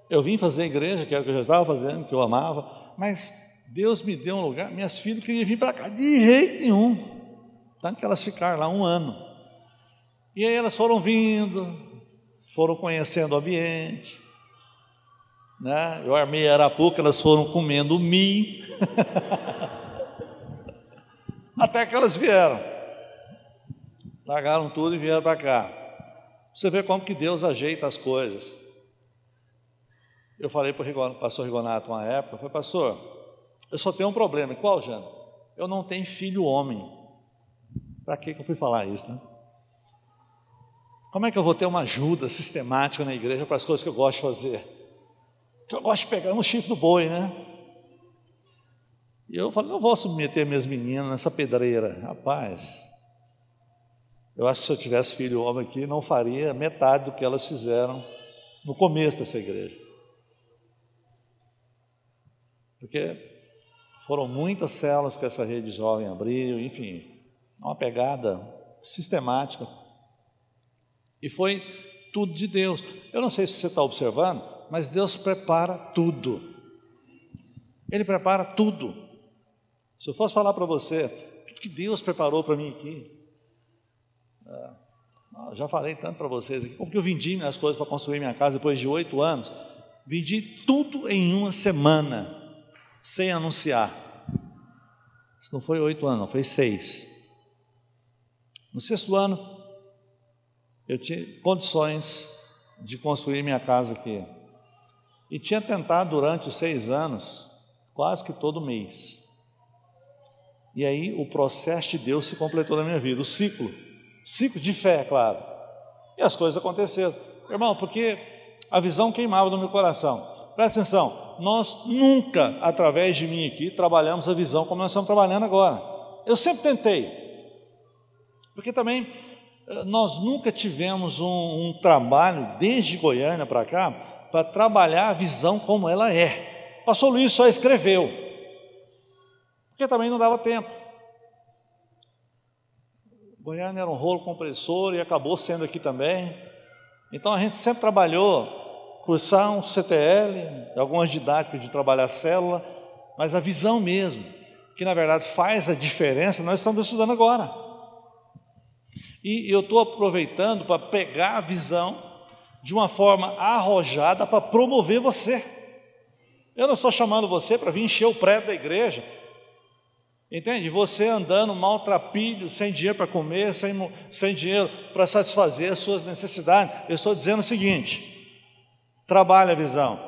eu vim fazer igreja, que era o que eu já estava fazendo, que eu amava, mas Deus me deu um lugar, minhas filhas queriam vir para cá, de jeito nenhum. Tanto que elas ficaram lá um ano. E aí elas foram vindo, foram conhecendo o ambiente. né? Eu armei Arapuca, elas foram comendo mi. *laughs* Até que elas vieram. Largaram tudo e vieram para cá. Você vê como que Deus ajeita as coisas. Eu falei para o pastor Rigonato uma época, falei, pastor, eu só tenho um problema. Qual, Jana? Eu não tenho filho homem. Para que eu fui falar isso, né? Como é que eu vou ter uma ajuda sistemática na igreja para as coisas que eu gosto de fazer? que eu gosto de pegar no chifre do boi, né? E eu falei, não vou submeter minhas meninas nessa pedreira. Rapaz, eu acho que se eu tivesse filho homem aqui, não faria metade do que elas fizeram no começo dessa igreja. Porque foram muitas células que essa rede jovem abriu, enfim, uma pegada sistemática. E foi tudo de Deus. Eu não sei se você está observando, mas Deus prepara tudo. Ele prepara tudo. Se eu fosse falar para você, tudo que Deus preparou para mim aqui, é, já falei tanto para vocês aqui, como que eu vendi minhas coisas para construir minha casa depois de oito anos, vendi tudo em uma semana, sem anunciar. Isso não foi oito anos, não, foi seis. No sexto ano, eu tinha condições de construir minha casa aqui. E tinha tentado durante os seis anos, quase que todo mês. E aí o processo de Deus se completou na minha vida, o ciclo, ciclo de fé, claro. E as coisas aconteceram. Irmão, porque a visão queimava no meu coração. Presta atenção, nós nunca, através de mim aqui, trabalhamos a visão como nós estamos trabalhando agora. Eu sempre tentei. Porque também eh, nós nunca tivemos um, um trabalho, desde Goiânia para cá, para trabalhar a visão como ela é. O pastor Luiz só escreveu, porque também não dava tempo. Goiânia era um rolo compressor e acabou sendo aqui também. Então a gente sempre trabalhou, cursar um CTL, algumas didáticas de trabalhar célula, mas a visão mesmo, que na verdade faz a diferença, nós estamos estudando agora. E eu estou aproveitando para pegar a visão de uma forma arrojada para promover você. Eu não estou chamando você para vir encher o prédio da igreja. Entende? Você andando maltrapilho, sem dinheiro para comer, sem, sem dinheiro para satisfazer as suas necessidades. Eu estou dizendo o seguinte: trabalhe a visão,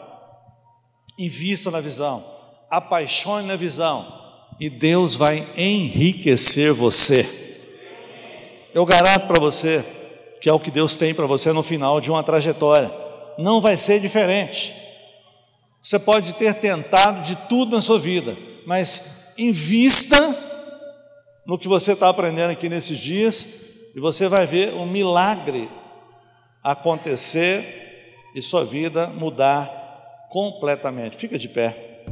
invista na visão, apaixone na visão, e Deus vai enriquecer você. Eu garanto para você, que é o que Deus tem para você no final de uma trajetória. Não vai ser diferente. Você pode ter tentado de tudo na sua vida, mas invista no que você está aprendendo aqui nesses dias e você vai ver um milagre acontecer e sua vida mudar completamente. Fica de pé.